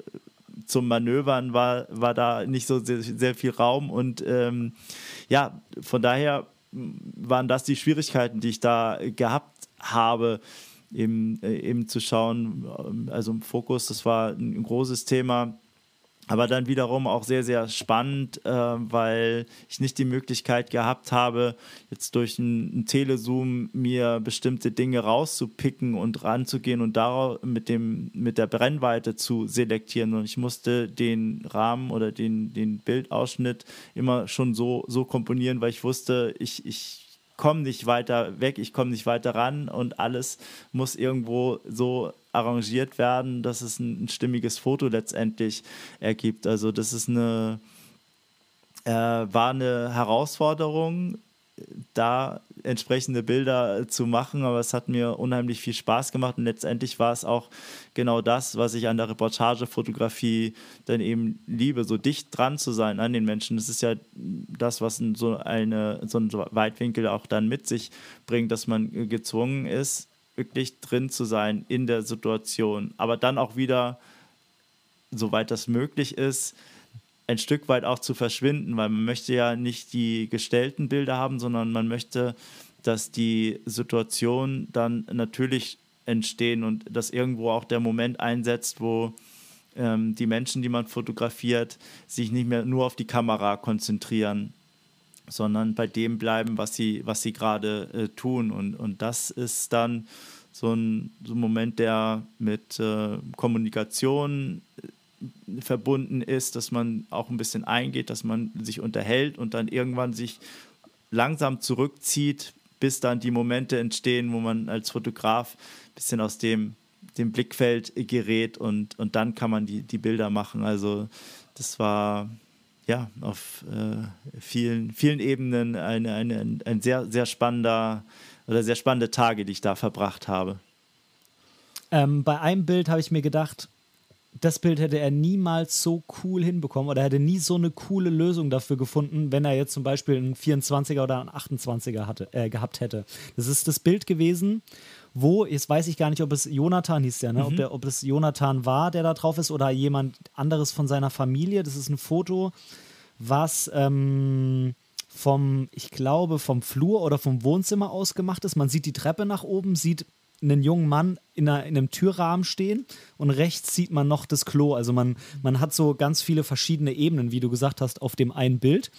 [SPEAKER 2] zum Manövern war, war da nicht so sehr, sehr viel Raum und ähm, ja, von daher waren das die Schwierigkeiten, die ich da gehabt habe, eben, äh, eben zu schauen, ähm, also im Fokus, das war ein großes Thema. Aber dann wiederum auch sehr, sehr spannend, äh, weil ich nicht die Möglichkeit gehabt habe, jetzt durch einen Telezoom mir bestimmte Dinge rauszupicken und ranzugehen und darauf mit, dem, mit der Brennweite zu selektieren. Und ich musste den Rahmen oder den, den Bildausschnitt immer schon so, so komponieren, weil ich wusste, ich, ich komme nicht weiter weg, ich komme nicht weiter ran und alles muss irgendwo so arrangiert werden, dass es ein, stimmiges Foto letztendlich ergibt. Also das ist eine, äh, war eine Herausforderung, da entsprechende Bilder zu machen, aber es hat mir unheimlich viel Spaß gemacht und letztendlich war es auch genau das, was ich an der Reportagefotografie dann eben liebe, so dicht dran zu sein an den Menschen. Das ist ja das, was so, eine, so ein Weitwinkel auch dann mit sich bringt, dass man gezwungen ist, wirklich drin zu sein in der Situation, aber dann auch wieder, soweit das möglich ist, ein Stück weit auch zu verschwinden, weil man möchte ja nicht die gestellten Bilder haben, sondern man möchte, dass die Situation dann natürlich entstehen und dass irgendwo auch der Moment einsetzt, wo ähm, die Menschen, die man fotografiert, sich nicht mehr nur auf die Kamera konzentrieren, sondern bei dem bleiben, was sie, was sie gerade äh, tun. Und, und das ist dann so ein, so ein Moment, der mit äh, Kommunikation verbunden ist, dass man auch ein bisschen eingeht, dass man sich unterhält und dann irgendwann sich langsam zurückzieht, bis dann die Momente entstehen, wo man als Fotograf ein bisschen aus dem, dem Blickfeld gerät und, und dann kann man die, die Bilder machen. Also das war ja, auf äh, vielen, vielen Ebenen eine, eine, ein sehr, sehr spannender oder sehr spannende Tage, die ich da verbracht habe.
[SPEAKER 1] Ähm, bei einem Bild habe ich mir gedacht, das Bild hätte er niemals so cool hinbekommen oder hätte nie so eine coole Lösung dafür gefunden, wenn er jetzt zum Beispiel einen 24er oder einen 28er hatte, äh, gehabt hätte. Das ist das Bild gewesen, wo, jetzt weiß ich gar nicht, ob es Jonathan hieß der, ne? Mhm. ob, der, ob es Jonathan war, der da drauf ist oder jemand anderes von seiner Familie. Das ist ein Foto, was ähm, vom, ich glaube, vom Flur oder vom Wohnzimmer aus gemacht ist. Man sieht die Treppe nach oben, sieht einen jungen Mann in, einer, in einem Türrahmen stehen und rechts sieht man noch das Klo. Also man, man hat so ganz viele verschiedene Ebenen, wie du gesagt hast, auf dem einen Bild.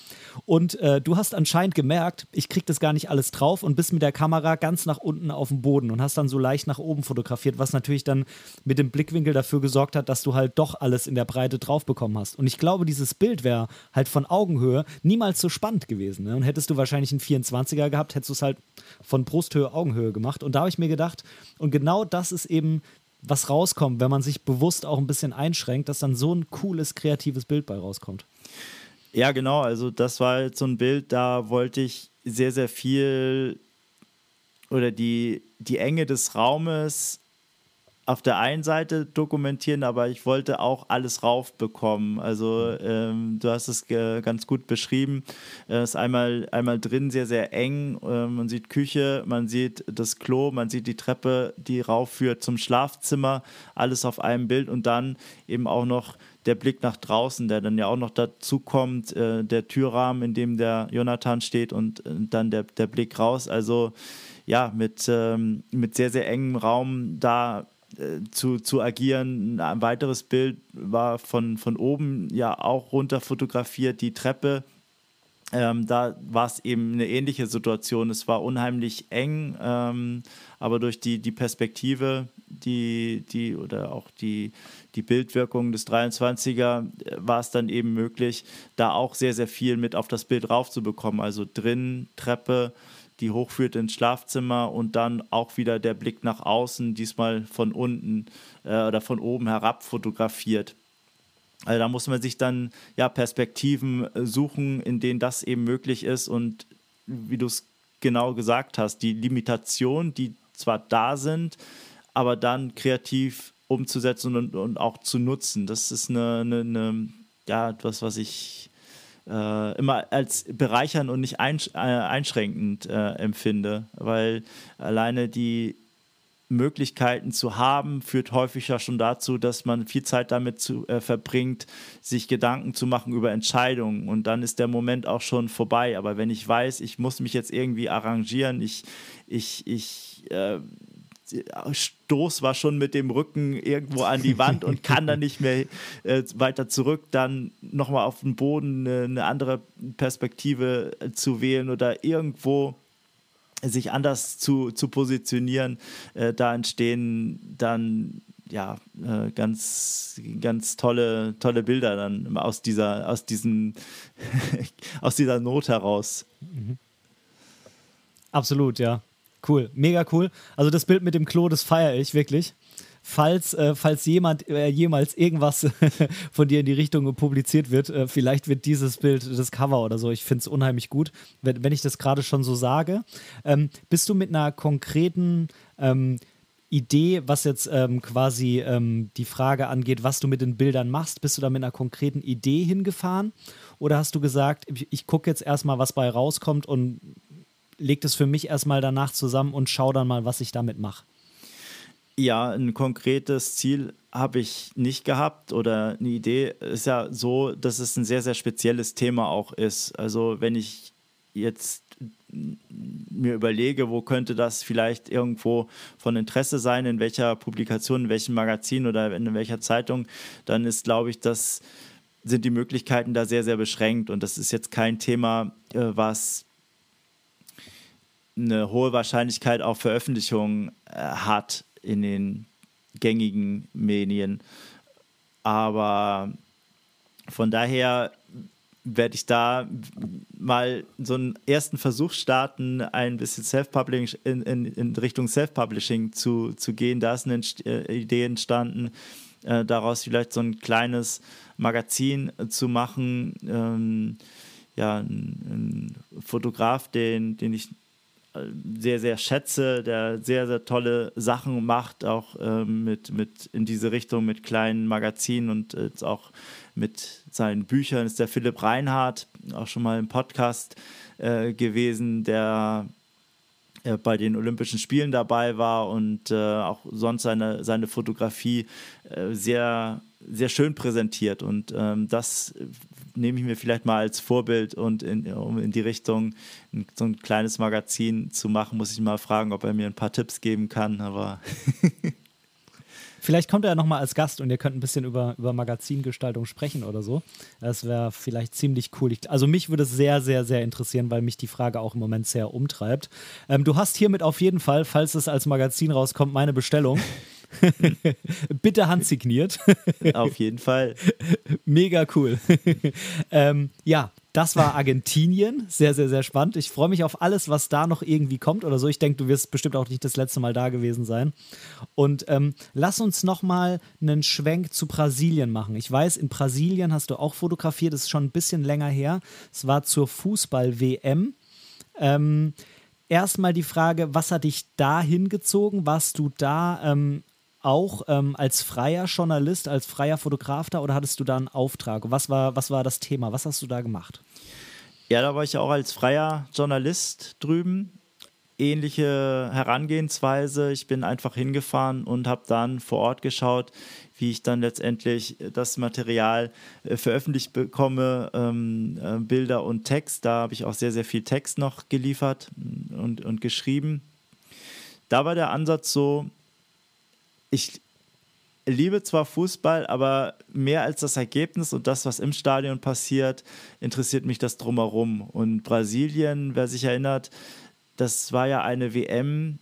[SPEAKER 1] Und äh, du hast anscheinend gemerkt, ich krieg das gar nicht alles drauf und bist mit der Kamera ganz nach unten auf dem Boden und hast dann so leicht nach oben fotografiert, was natürlich dann mit dem Blickwinkel dafür gesorgt hat, dass du halt doch alles in der Breite drauf bekommen hast. Und ich glaube, dieses Bild wäre halt von Augenhöhe niemals so spannend gewesen. Ne? Und hättest du wahrscheinlich einen 24er gehabt, hättest du es halt von Brusthöhe, Augenhöhe gemacht. Und da habe ich mir gedacht, und genau das ist eben was rauskommt, wenn man sich bewusst auch ein bisschen einschränkt, dass dann so ein cooles, kreatives Bild bei rauskommt.
[SPEAKER 2] Ja, genau. Also das war jetzt so ein Bild, da wollte ich sehr, sehr viel oder die, die Enge des Raumes auf der einen Seite dokumentieren, aber ich wollte auch alles raufbekommen. Also ähm, du hast es ganz gut beschrieben. Es ist einmal, einmal drin sehr, sehr eng. Ähm, man sieht Küche, man sieht das Klo, man sieht die Treppe, die raufführt zum Schlafzimmer. Alles auf einem Bild und dann eben auch noch der Blick nach draußen, der dann ja auch noch dazu kommt, äh, der Türrahmen, in dem der Jonathan steht und äh, dann der, der Blick raus. Also ja, mit, ähm, mit sehr, sehr engem Raum da äh, zu, zu agieren. Ein weiteres Bild war von, von oben ja auch runter fotografiert, die Treppe. Ähm, da war es eben eine ähnliche Situation. Es war unheimlich eng, ähm, aber durch die, die Perspektive, die, die oder auch die, die Bildwirkung des 23er äh, war es dann eben möglich, da auch sehr, sehr viel mit auf das Bild raufzubekommen. Also drin, Treppe, die hochführt ins Schlafzimmer und dann auch wieder der Blick nach außen, diesmal von unten äh, oder von oben herab fotografiert. Also da muss man sich dann ja Perspektiven äh, suchen, in denen das eben möglich ist und wie du es genau gesagt hast, die Limitationen, die zwar da sind, aber dann kreativ umzusetzen und, und auch zu nutzen. Das ist eine, eine, eine ja, etwas, was ich äh, immer als bereichernd und nicht einsch äh, einschränkend äh, empfinde, weil alleine die Möglichkeiten zu haben, führt häufig ja schon dazu, dass man viel Zeit damit zu, äh, verbringt, sich Gedanken zu machen über Entscheidungen. Und dann ist der Moment auch schon vorbei. Aber wenn ich weiß, ich muss mich jetzt irgendwie arrangieren, ich, ich, ich äh, Stoß war schon mit dem Rücken irgendwo an die Wand und kann dann nicht mehr äh, weiter zurück, dann nochmal auf den Boden eine, eine andere Perspektive äh, zu wählen oder irgendwo sich anders zu, zu positionieren, äh, da entstehen dann ja äh, ganz ganz tolle tolle Bilder dann aus dieser aus diesem aus dieser Not heraus. Mhm.
[SPEAKER 1] Absolut, ja. Cool, mega cool. Also das Bild mit dem Klo, das feiere ich wirklich. Falls, äh, falls jemand äh, jemals irgendwas von dir in die Richtung publiziert wird, äh, vielleicht wird dieses Bild das Cover oder so. Ich finde es unheimlich gut, wenn, wenn ich das gerade schon so sage. Ähm, bist du mit einer konkreten ähm, Idee, was jetzt ähm, quasi ähm, die Frage angeht, was du mit den Bildern machst, bist du da mit einer konkreten Idee hingefahren? Oder hast du gesagt, ich, ich gucke jetzt erstmal, was bei rauskommt und lege das für mich erstmal danach zusammen und schaue dann mal, was ich damit mache.
[SPEAKER 2] Ja, ein konkretes Ziel habe ich nicht gehabt oder eine Idee. Ist ja so, dass es ein sehr, sehr spezielles Thema auch ist. Also wenn ich jetzt mir überlege, wo könnte das vielleicht irgendwo von Interesse sein, in welcher Publikation, in welchem Magazin oder in welcher Zeitung, dann ist, glaube ich, das sind die Möglichkeiten da sehr, sehr beschränkt. Und das ist jetzt kein Thema, äh, was eine hohe Wahrscheinlichkeit auf Veröffentlichung äh, hat in den gängigen Medien. Aber von daher werde ich da mal so einen ersten Versuch starten, ein bisschen Self-Publishing in, in, in, Richtung Self-Publishing zu, zu gehen. Da ist eine äh, Idee entstanden, äh, daraus vielleicht so ein kleines Magazin zu machen. Ähm, ja, ein, ein Fotograf, den, den ich äh, sehr, sehr schätze, der sehr, sehr tolle Sachen macht, auch ähm, mit, mit in diese Richtung mit kleinen Magazinen und äh, auch mit seinen Büchern ist der Philipp Reinhardt, auch schon mal im Podcast äh, gewesen, der äh, bei den Olympischen Spielen dabei war und äh, auch sonst seine, seine Fotografie äh, sehr, sehr schön präsentiert. Und ähm, das nehme ich mir vielleicht mal als Vorbild und in, um in die Richtung so ein kleines Magazin zu machen, muss ich mal fragen, ob er mir ein paar Tipps geben kann. Aber
[SPEAKER 1] Vielleicht kommt er ja nochmal als Gast und ihr könnt ein bisschen über, über Magazingestaltung sprechen oder so. Das wäre vielleicht ziemlich cool. Ich, also mich würde es sehr, sehr, sehr interessieren, weil mich die Frage auch im Moment sehr umtreibt. Ähm, du hast hiermit auf jeden Fall, falls es als Magazin rauskommt, meine Bestellung. Bitte handsigniert.
[SPEAKER 2] Auf jeden Fall.
[SPEAKER 1] Mega cool. ähm, ja, das war Argentinien. Sehr, sehr, sehr spannend. Ich freue mich auf alles, was da noch irgendwie kommt oder so. Ich denke, du wirst bestimmt auch nicht das letzte Mal da gewesen sein. Und ähm, lass uns nochmal einen Schwenk zu Brasilien machen. Ich weiß, in Brasilien hast du auch fotografiert. Das ist schon ein bisschen länger her. Es war zur Fußball-WM. Ähm, Erstmal die Frage, was hat dich da hingezogen? Warst du da ähm, auch ähm, als freier Journalist, als freier Fotograf da oder hattest du da einen Auftrag? Was war, was war das Thema? Was hast du da gemacht?
[SPEAKER 2] Ja, da war ich ja auch als freier Journalist drüben. Ähnliche Herangehensweise. Ich bin einfach hingefahren und habe dann vor Ort geschaut, wie ich dann letztendlich das Material äh, veröffentlicht bekomme, ähm, äh, Bilder und Text. Da habe ich auch sehr, sehr viel Text noch geliefert und, und geschrieben. Da war der Ansatz so, ich liebe zwar Fußball, aber mehr als das Ergebnis und das, was im Stadion passiert, interessiert mich das drumherum. Und Brasilien, wer sich erinnert, das war ja eine WM,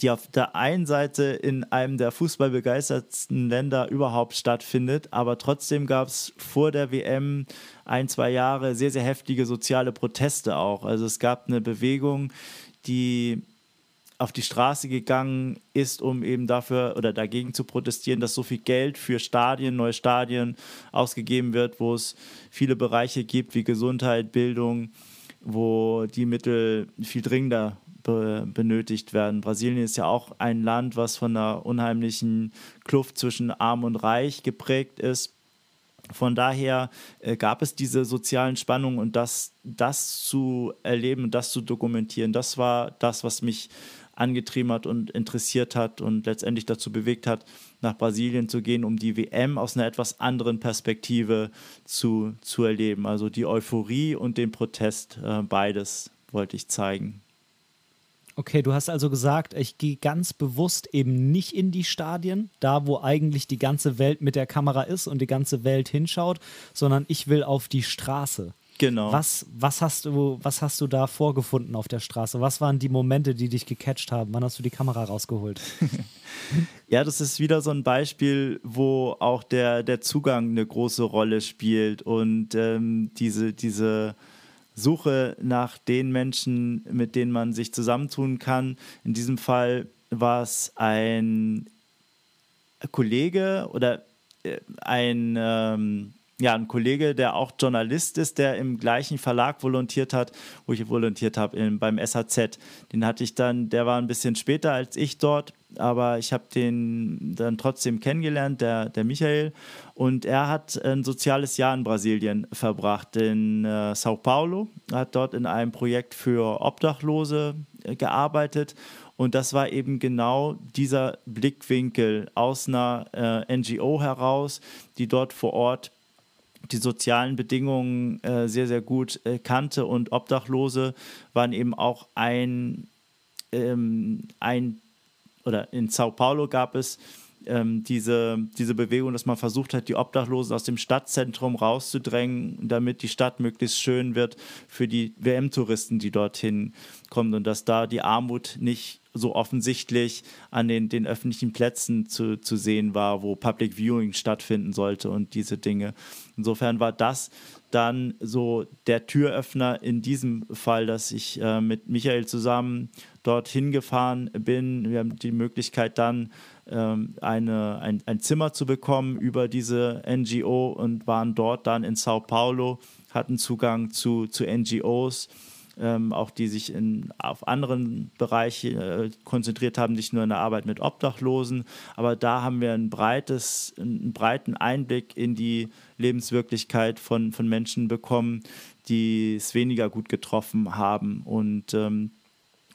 [SPEAKER 2] die auf der einen Seite in einem der fußballbegeistertsten Länder überhaupt stattfindet, aber trotzdem gab es vor der WM ein, zwei Jahre sehr, sehr heftige soziale Proteste auch. Also es gab eine Bewegung, die auf die Straße gegangen ist, um eben dafür oder dagegen zu protestieren, dass so viel Geld für Stadien, neue Stadien ausgegeben wird, wo es viele Bereiche gibt wie Gesundheit, Bildung, wo die Mittel viel dringender be benötigt werden. Brasilien ist ja auch ein Land, was von einer unheimlichen Kluft zwischen Arm und Reich geprägt ist. Von daher äh, gab es diese sozialen Spannungen und das, das zu erleben und das zu dokumentieren, das war das, was mich angetrieben hat und interessiert hat und letztendlich dazu bewegt hat, nach Brasilien zu gehen, um die WM aus einer etwas anderen Perspektive zu, zu erleben. Also die Euphorie und den Protest, äh, beides wollte ich zeigen.
[SPEAKER 1] Okay, du hast also gesagt, ich gehe ganz bewusst eben nicht in die Stadien, da wo eigentlich die ganze Welt mit der Kamera ist und die ganze Welt hinschaut, sondern ich will auf die Straße.
[SPEAKER 2] Genau.
[SPEAKER 1] Was, was, hast du, was hast du da vorgefunden auf der Straße? Was waren die Momente, die dich gecatcht haben? Wann hast du die Kamera rausgeholt?
[SPEAKER 2] ja, das ist wieder so ein Beispiel, wo auch der, der Zugang eine große Rolle spielt und ähm, diese, diese Suche nach den Menschen, mit denen man sich zusammentun kann. In diesem Fall war es ein Kollege oder äh, ein. Ähm, ja, ein Kollege, der auch Journalist ist, der im gleichen Verlag volontiert hat, wo ich volontiert habe, beim SAZ. Den hatte ich dann, der war ein bisschen später als ich dort, aber ich habe den dann trotzdem kennengelernt, der, der Michael. Und er hat ein soziales Jahr in Brasilien verbracht, in äh, Sao Paulo, hat dort in einem Projekt für Obdachlose äh, gearbeitet. Und das war eben genau dieser Blickwinkel aus einer äh, NGO heraus, die dort vor Ort die sozialen Bedingungen äh, sehr, sehr gut äh, kannte und Obdachlose waren eben auch ein, ähm, ein oder in Sao Paulo gab es ähm, diese, diese Bewegung, dass man versucht hat, die Obdachlosen aus dem Stadtzentrum rauszudrängen, damit die Stadt möglichst schön wird für die WM-Touristen, die dorthin kommt und dass da die Armut nicht so offensichtlich an den, den öffentlichen Plätzen zu, zu sehen war, wo Public Viewing stattfinden sollte und diese Dinge. Insofern war das dann so der Türöffner in diesem Fall, dass ich äh, mit Michael zusammen dorthin gefahren bin. Wir haben die Möglichkeit dann ähm, eine, ein, ein Zimmer zu bekommen über diese NGO und waren dort dann in Sao Paulo, hatten Zugang zu, zu NGOs ähm, auch die sich in, auf anderen Bereiche äh, konzentriert haben, nicht nur in der Arbeit mit Obdachlosen. Aber da haben wir ein breites, einen breiten Einblick in die Lebenswirklichkeit von, von Menschen bekommen, die es weniger gut getroffen haben. Und ähm,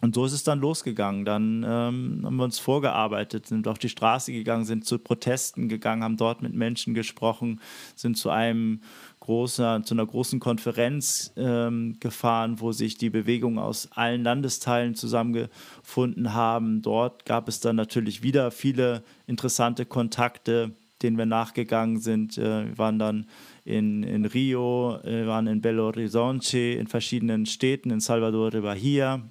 [SPEAKER 2] und so ist es dann losgegangen. Dann ähm, haben wir uns vorgearbeitet, sind auf die Straße gegangen, sind zu Protesten gegangen, haben dort mit Menschen gesprochen, sind zu einem großer, zu einer großen Konferenz ähm, gefahren, wo sich die Bewegungen aus allen Landesteilen zusammengefunden haben. Dort gab es dann natürlich wieder viele interessante Kontakte, denen wir nachgegangen sind. Äh, wir waren dann in, in Rio, wir waren in Belo Horizonte, in verschiedenen Städten, in Salvador de Bahia.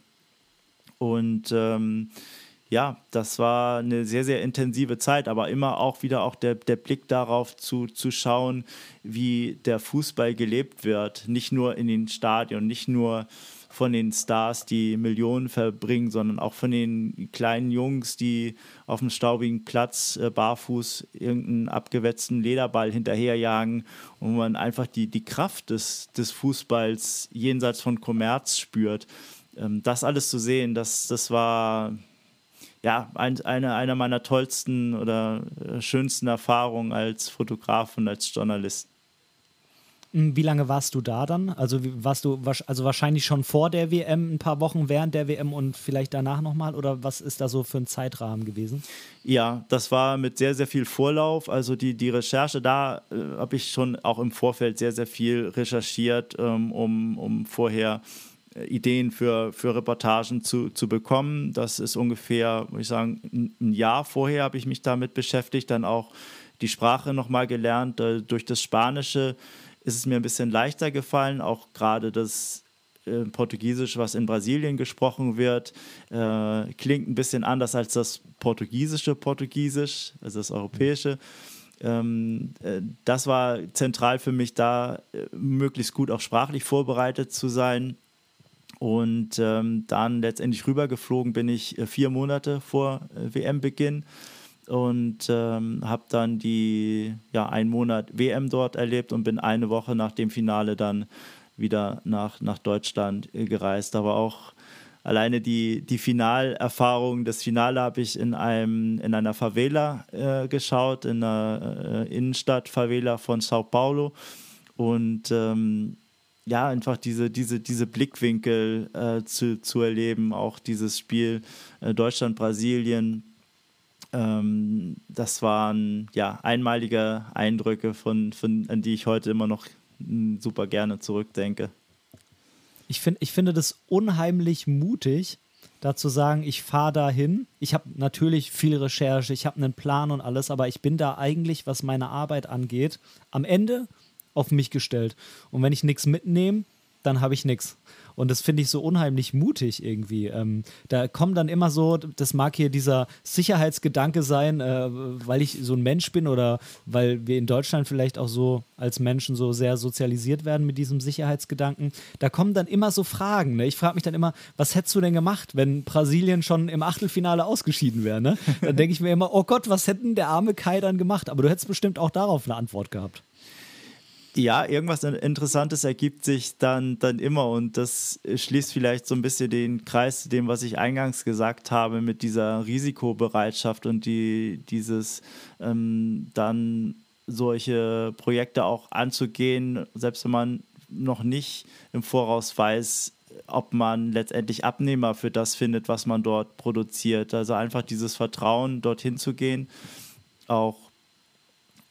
[SPEAKER 2] Und ähm, ja, das war eine sehr, sehr intensive Zeit, aber immer auch wieder auch der, der Blick darauf zu, zu schauen, wie der Fußball gelebt wird. Nicht nur in den Stadien, nicht nur von den Stars, die Millionen verbringen, sondern auch von den kleinen Jungs, die auf dem staubigen Platz äh, barfuß irgendeinen abgewetzten Lederball hinterherjagen und man einfach die, die Kraft des, des Fußballs jenseits von Kommerz spürt. Ähm, das alles zu sehen, das, das war ja, ein, eine, eine meiner tollsten oder äh, schönsten Erfahrungen als Fotograf und als Journalist.
[SPEAKER 1] Hm, wie lange warst du da dann? Also warst du also wahrscheinlich schon vor der WM, ein paar Wochen während der WM und vielleicht danach nochmal? Oder was ist da so für ein Zeitrahmen gewesen?
[SPEAKER 2] Ja, das war mit sehr, sehr viel Vorlauf. Also die, die Recherche, da äh, habe ich schon auch im Vorfeld sehr, sehr viel recherchiert, ähm, um, um vorher äh, Ideen für, für Reportagen zu, zu bekommen. Das ist ungefähr, würde ich sagen, ein Jahr vorher habe ich mich damit beschäftigt, dann auch die Sprache nochmal gelernt. Äh, durch das Spanische ist es mir ein bisschen leichter gefallen, auch gerade das äh, Portugiesisch, was in Brasilien gesprochen wird, äh, klingt ein bisschen anders als das portugiesische Portugiesisch, also das europäische. Ähm, äh, das war zentral für mich, da äh, möglichst gut auch sprachlich vorbereitet zu sein. Und ähm, dann letztendlich rübergeflogen bin ich äh, vier Monate vor äh, WM-Beginn und ähm, habe dann die ja einen Monat WM dort erlebt und bin eine Woche nach dem Finale dann wieder nach, nach Deutschland äh, gereist. Aber auch alleine die, die Finalerfahrung, das Finale habe ich in, einem, in einer Favela äh, geschaut, in einer äh, Innenstadt-Favela von Sao Paulo. Und ähm, ja, einfach diese, diese, diese Blickwinkel äh, zu, zu erleben, auch dieses Spiel äh, Deutschland-Brasilien. Ähm, das waren ja einmalige Eindrücke, von, von, an die ich heute immer noch hm, super gerne zurückdenke.
[SPEAKER 1] Ich, find, ich finde das unheimlich mutig, da zu sagen, ich fahre dahin. Ich habe natürlich viel Recherche, ich habe einen Plan und alles, aber ich bin da eigentlich, was meine Arbeit angeht, am Ende auf mich gestellt. Und wenn ich nichts mitnehme, dann habe ich nichts. Und das finde ich so unheimlich mutig irgendwie. Ähm, da kommen dann immer so, das mag hier dieser Sicherheitsgedanke sein, äh, weil ich so ein Mensch bin oder weil wir in Deutschland vielleicht auch so als Menschen so sehr sozialisiert werden mit diesem Sicherheitsgedanken. Da kommen dann immer so Fragen. Ne? Ich frage mich dann immer, was hättest du denn gemacht, wenn Brasilien schon im Achtelfinale ausgeschieden wäre? Ne? Dann denke ich mir immer, oh Gott, was hätten der arme Kai dann gemacht? Aber du hättest bestimmt auch darauf eine Antwort gehabt
[SPEAKER 2] ja, irgendwas Interessantes ergibt sich dann, dann immer und das schließt vielleicht so ein bisschen den Kreis zu dem, was ich eingangs gesagt habe mit dieser Risikobereitschaft und die, dieses ähm, dann solche Projekte auch anzugehen, selbst wenn man noch nicht im Voraus weiß, ob man letztendlich Abnehmer für das findet, was man dort produziert. Also einfach dieses Vertrauen, dorthin zu gehen, auch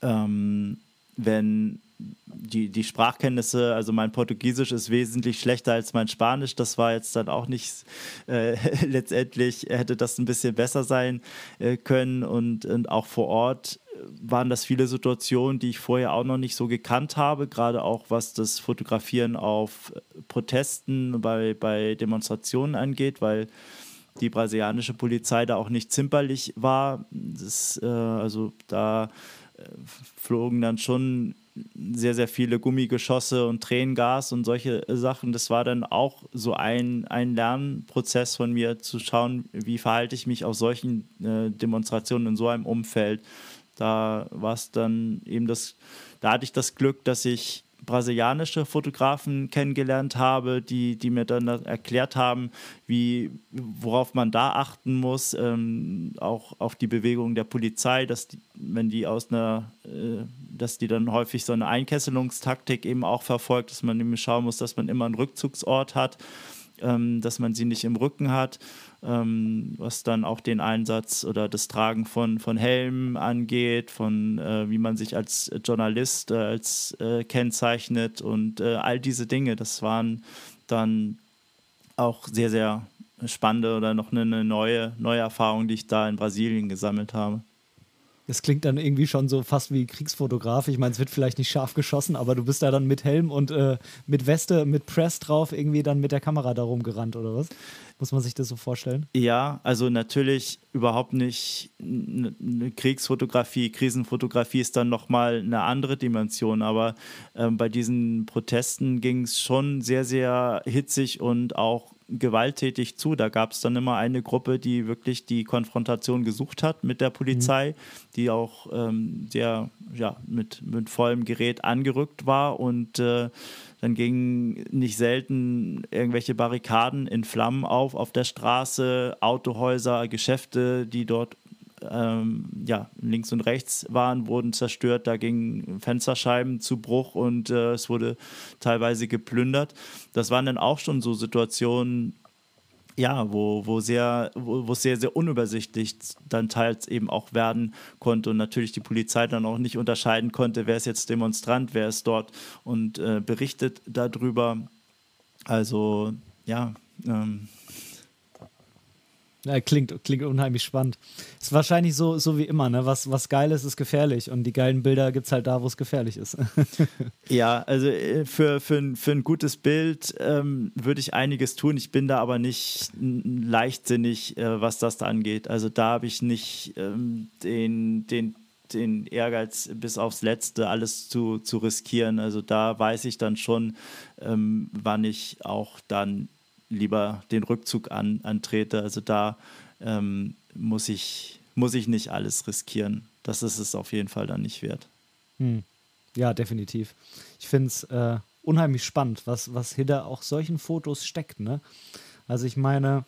[SPEAKER 2] ähm, wenn die, die Sprachkenntnisse, also mein Portugiesisch ist wesentlich schlechter als mein Spanisch. Das war jetzt dann auch nicht, äh, letztendlich hätte das ein bisschen besser sein äh, können. Und, und auch vor Ort waren das viele Situationen, die ich vorher auch noch nicht so gekannt habe, gerade auch was das Fotografieren auf Protesten bei, bei Demonstrationen angeht, weil die brasilianische Polizei da auch nicht zimperlich war. Das, äh, also da äh, flogen dann schon sehr, sehr viele Gummigeschosse und Tränengas und solche Sachen. Das war dann auch so ein, ein Lernprozess von mir, zu schauen, wie verhalte ich mich auf solchen äh, Demonstrationen in so einem Umfeld. Da war es dann eben das, da hatte ich das Glück, dass ich brasilianische Fotografen kennengelernt habe, die, die mir dann erklärt haben, wie, worauf man da achten muss, ähm, auch auf die Bewegung der Polizei, dass die, wenn die aus einer, äh, dass die dann häufig so eine Einkesselungstaktik eben auch verfolgt, dass man eben schauen muss, dass man immer einen Rückzugsort hat, ähm, dass man sie nicht im Rücken hat ähm, was dann auch den Einsatz oder das Tragen von, von Helmen angeht, von äh, wie man sich als Journalist äh, als äh, kennzeichnet und äh, all diese Dinge. Das waren dann auch sehr, sehr spannende oder noch eine neue, neue Erfahrung, die ich da in Brasilien gesammelt habe.
[SPEAKER 1] Das klingt dann irgendwie schon so fast wie Kriegsfotograf. Ich meine, es wird vielleicht nicht scharf geschossen, aber du bist da dann mit Helm und äh, mit Weste, mit Press drauf, irgendwie dann mit der Kamera da rumgerannt, oder was? Muss man sich das so vorstellen?
[SPEAKER 2] Ja, also natürlich überhaupt nicht eine Kriegsfotografie. Krisenfotografie ist dann nochmal eine andere Dimension, aber äh, bei diesen Protesten ging es schon sehr, sehr hitzig und auch gewalttätig zu. Da gab es dann immer eine Gruppe, die wirklich die Konfrontation gesucht hat mit der Polizei, mhm. die auch ähm, sehr ja, mit, mit vollem Gerät angerückt war und äh, dann gingen nicht selten irgendwelche Barrikaden in Flammen auf auf der Straße, Autohäuser, Geschäfte, die dort ähm, ja, links und rechts waren, wurden zerstört. Da gingen Fensterscheiben zu Bruch und äh, es wurde teilweise geplündert. Das waren dann auch schon so Situationen, ja, wo, wo sehr, wo, wo sehr, sehr unübersichtlich dann teils eben auch werden konnte und natürlich die Polizei dann auch nicht unterscheiden konnte, wer ist jetzt Demonstrant, wer ist dort und äh, berichtet darüber. Also ja, ähm,
[SPEAKER 1] ja, klingt, klingt unheimlich spannend. Ist wahrscheinlich so, so wie immer, ne? Was, was geil ist, ist gefährlich. Und die geilen Bilder gibt es halt da, wo es gefährlich ist.
[SPEAKER 2] ja, also äh, für, für, ein, für ein gutes Bild ähm, würde ich einiges tun. Ich bin da aber nicht leichtsinnig, äh, was das da angeht. Also da habe ich nicht ähm, den, den, den Ehrgeiz bis aufs Letzte alles zu, zu riskieren. Also da weiß ich dann schon, ähm, wann ich auch dann lieber den Rückzug an, antrete. Also da ähm, muss, ich, muss ich nicht alles riskieren. Das ist es auf jeden Fall dann nicht wert.
[SPEAKER 1] Hm. Ja, definitiv. Ich finde es äh, unheimlich spannend, was, was hinter auch solchen Fotos steckt. Ne? Also ich meine,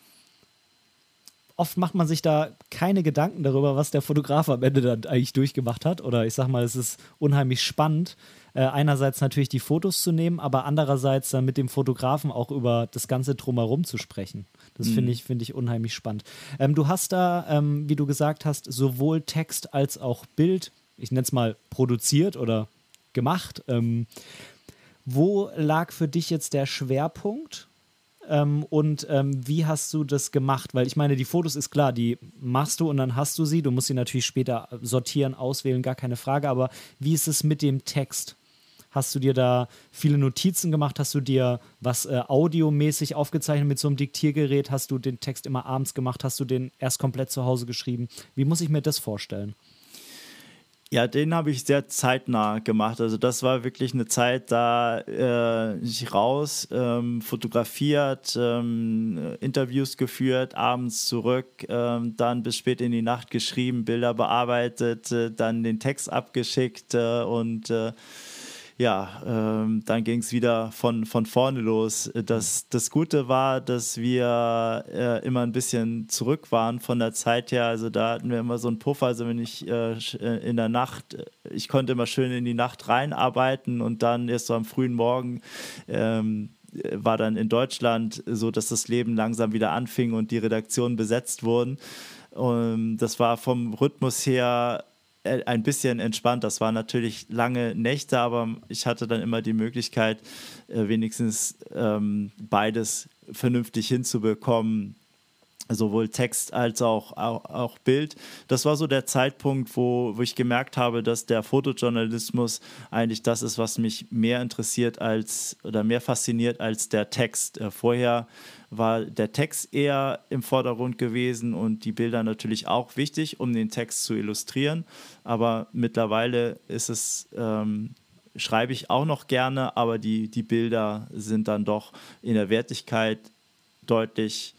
[SPEAKER 1] oft macht man sich da keine Gedanken darüber, was der Fotograf am Ende dann eigentlich durchgemacht hat. Oder ich sag mal, es ist unheimlich spannend, äh, einerseits natürlich die Fotos zu nehmen, aber andererseits dann mit dem Fotografen auch über das Ganze drumherum zu sprechen. Das mhm. finde ich, find ich unheimlich spannend. Ähm, du hast da, ähm, wie du gesagt hast, sowohl Text als auch Bild, ich nenne es mal produziert oder gemacht. Ähm, wo lag für dich jetzt der Schwerpunkt? Ähm, und ähm, wie hast du das gemacht? Weil ich meine, die Fotos ist klar, die machst du und dann hast du sie. Du musst sie natürlich später sortieren, auswählen, gar keine Frage. Aber wie ist es mit dem Text? Hast du dir da viele Notizen gemacht? Hast du dir was äh, audiomäßig aufgezeichnet mit so einem Diktiergerät? Hast du den Text immer abends gemacht? Hast du den erst komplett zu Hause geschrieben? Wie muss ich mir das vorstellen?
[SPEAKER 2] Ja, den habe ich sehr zeitnah gemacht. Also das war wirklich eine Zeit, da äh, ich raus, ähm, fotografiert, ähm, Interviews geführt, abends zurück, ähm, dann bis spät in die Nacht geschrieben, Bilder bearbeitet, äh, dann den Text abgeschickt äh, und äh, ja, ähm, dann ging es wieder von, von vorne los. Das, das Gute war, dass wir äh, immer ein bisschen zurück waren von der Zeit her. Also da hatten wir immer so einen Puffer. Also wenn ich äh, äh in der Nacht, ich konnte immer schön in die Nacht reinarbeiten und dann erst so am frühen Morgen ähm, war dann in Deutschland so, dass das Leben langsam wieder anfing und die Redaktionen besetzt wurden. Und das war vom Rhythmus her äh, ein bisschen entspannt. Das waren natürlich lange Nächte, aber ich hatte dann immer die Möglichkeit, äh, wenigstens ähm, beides vernünftig hinzubekommen. sowohl Text als auch, auch, auch, Bild. Das war so der Zeitpunkt, wo, wo ich gemerkt habe, dass der Fotojournalismus eigentlich das ist, was mich mehr interessiert als oder mehr fasziniert als der Text. Äh, vorher war der Text eher im Vordergrund gewesen und die Bilder natürlich auch wichtig, um den Text zu illustrieren. Aber mittlerweile ist es ähm, schreibe ich auch noch gerne, aber die, die Bilder sind dann doch in der Wertigkeit deutlich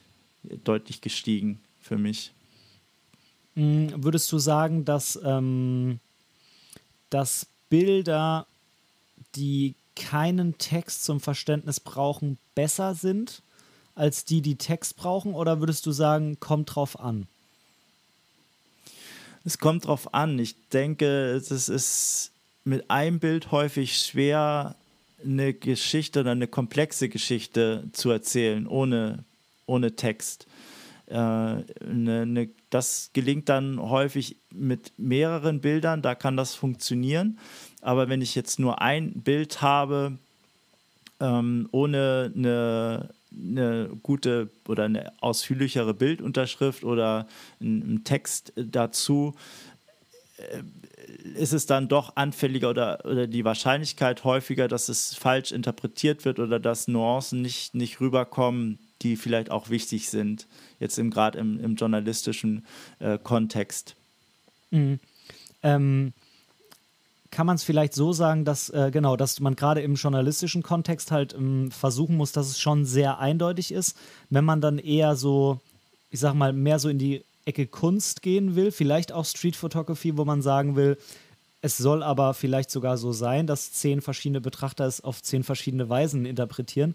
[SPEAKER 2] deutlich gestiegen für mich.
[SPEAKER 1] Mm, würdest du sagen, dass, ähm, dass Bilder, die keinen Text zum Verständnis brauchen, besser sind als die, die Text brauchen? Oder würdest du sagen, kommt drauf an?
[SPEAKER 2] Es kommt drauf an. Ich denke, es ist mit einem Bild häufig schwer, eine Geschichte oder eine komplexe Geschichte zu erzählen, ohne ohne Text. Äh, ne, ne, das gelingt dann häufig mit mehreren Bildern, da kann das funktionieren. Aber wenn ich jetzt nur ein Bild habe, ähm, ohne eine, eine gute oder eine ausführlichere Bildunterschrift oder einen Text dazu, äh, ist es dann doch anfälliger oder, oder die Wahrscheinlichkeit häufiger, dass es falsch interpretiert wird oder dass Nuancen nicht, nicht rüberkommen, die vielleicht auch wichtig sind, jetzt gerade im, im, journalistischen äh, Kontext.
[SPEAKER 1] Mhm. Ähm, kann man es vielleicht so sagen, dass äh, genau, dass man gerade im journalistischen Kontext halt ähm, versuchen muss, dass es schon sehr eindeutig ist, wenn man dann eher so, ich sag mal, mehr so in die Ecke Kunst gehen will, vielleicht auch Street Photography, wo man sagen will, es soll aber vielleicht sogar so sein, dass zehn verschiedene Betrachter es auf zehn verschiedene Weisen interpretieren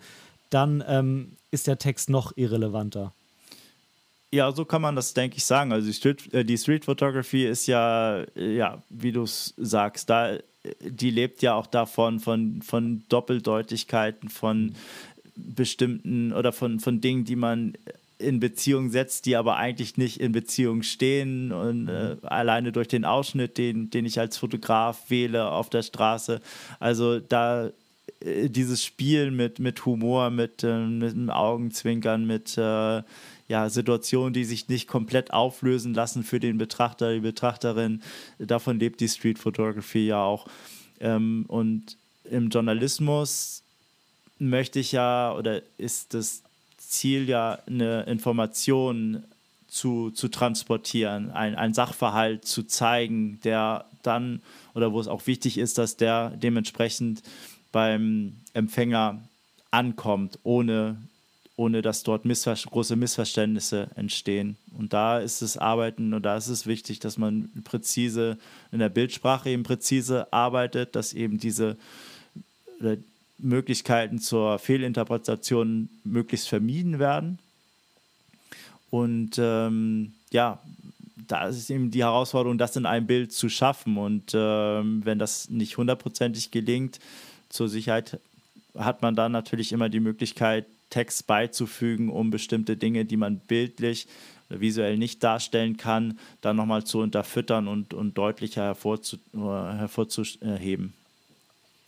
[SPEAKER 1] dann ähm, ist der Text noch irrelevanter.
[SPEAKER 2] Ja, so kann man das, denke ich, sagen. Also die Street, äh, die Street Photography ist ja, äh, ja, wie du es sagst, da, äh, die lebt ja auch davon, von, von Doppeldeutigkeiten, von bestimmten oder von, von Dingen, die man in Beziehung setzt, die aber eigentlich nicht in Beziehung stehen und äh, alleine durch den Ausschnitt, den, den ich als Fotograf wähle auf der Straße. Also da äh, dieses Spiel mit, mit Humor, mit, äh, mit einem Augenzwinkern, mit äh, ja, Situationen, die sich nicht komplett auflösen lassen für den Betrachter, die Betrachterin. Davon lebt die Street Photography ja auch. Ähm, und im Journalismus möchte ich ja, oder ist das Ziel ja, eine Information zu, zu transportieren, ein, ein Sachverhalt zu zeigen, der dann, oder wo es auch wichtig ist, dass der dementsprechend beim Empfänger ankommt, ohne, ohne dass dort Missver große Missverständnisse entstehen. Und da ist es Arbeiten und da ist es wichtig, dass man präzise in der Bildsprache eben präzise arbeitet, dass eben diese Möglichkeiten zur Fehlinterpretation möglichst vermieden werden. Und ähm, ja, da ist eben die Herausforderung, das in einem Bild zu schaffen. Und ähm, wenn das nicht hundertprozentig gelingt, zur Sicherheit hat man dann natürlich immer die Möglichkeit, Text beizufügen, um bestimmte Dinge, die man bildlich oder visuell nicht darstellen kann, dann nochmal zu unterfüttern und, und deutlicher hervorzu, hervorzuheben.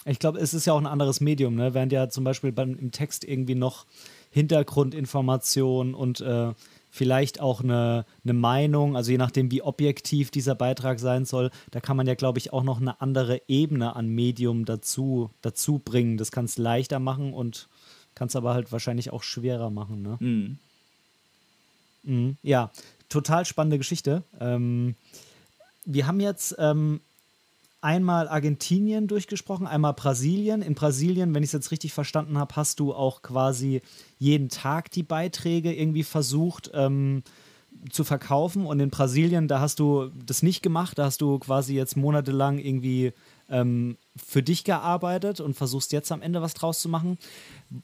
[SPEAKER 1] Ich glaube, es ist ja auch ein anderes Medium, ne? während ja zum Beispiel beim, im Text irgendwie noch Hintergrundinformationen und äh, vielleicht auch eine, eine Meinung, also je nachdem, wie objektiv dieser Beitrag sein soll, da kann man ja, glaube ich, auch noch eine andere Ebene an Medium dazu, dazu bringen. Das kann es leichter machen und kann es aber halt wahrscheinlich auch schwerer machen. Ne? Mhm. Mhm, ja, total spannende Geschichte. Ähm, wir haben jetzt ähm, einmal Argentinien durchgesprochen, einmal Brasilien. In Brasilien, wenn ich es jetzt richtig verstanden habe, hast du auch quasi jeden Tag die Beiträge irgendwie versucht ähm, zu verkaufen. Und in Brasilien, da hast du das nicht gemacht. Da hast du quasi jetzt monatelang irgendwie ähm, für dich gearbeitet und versuchst jetzt am Ende was draus zu machen.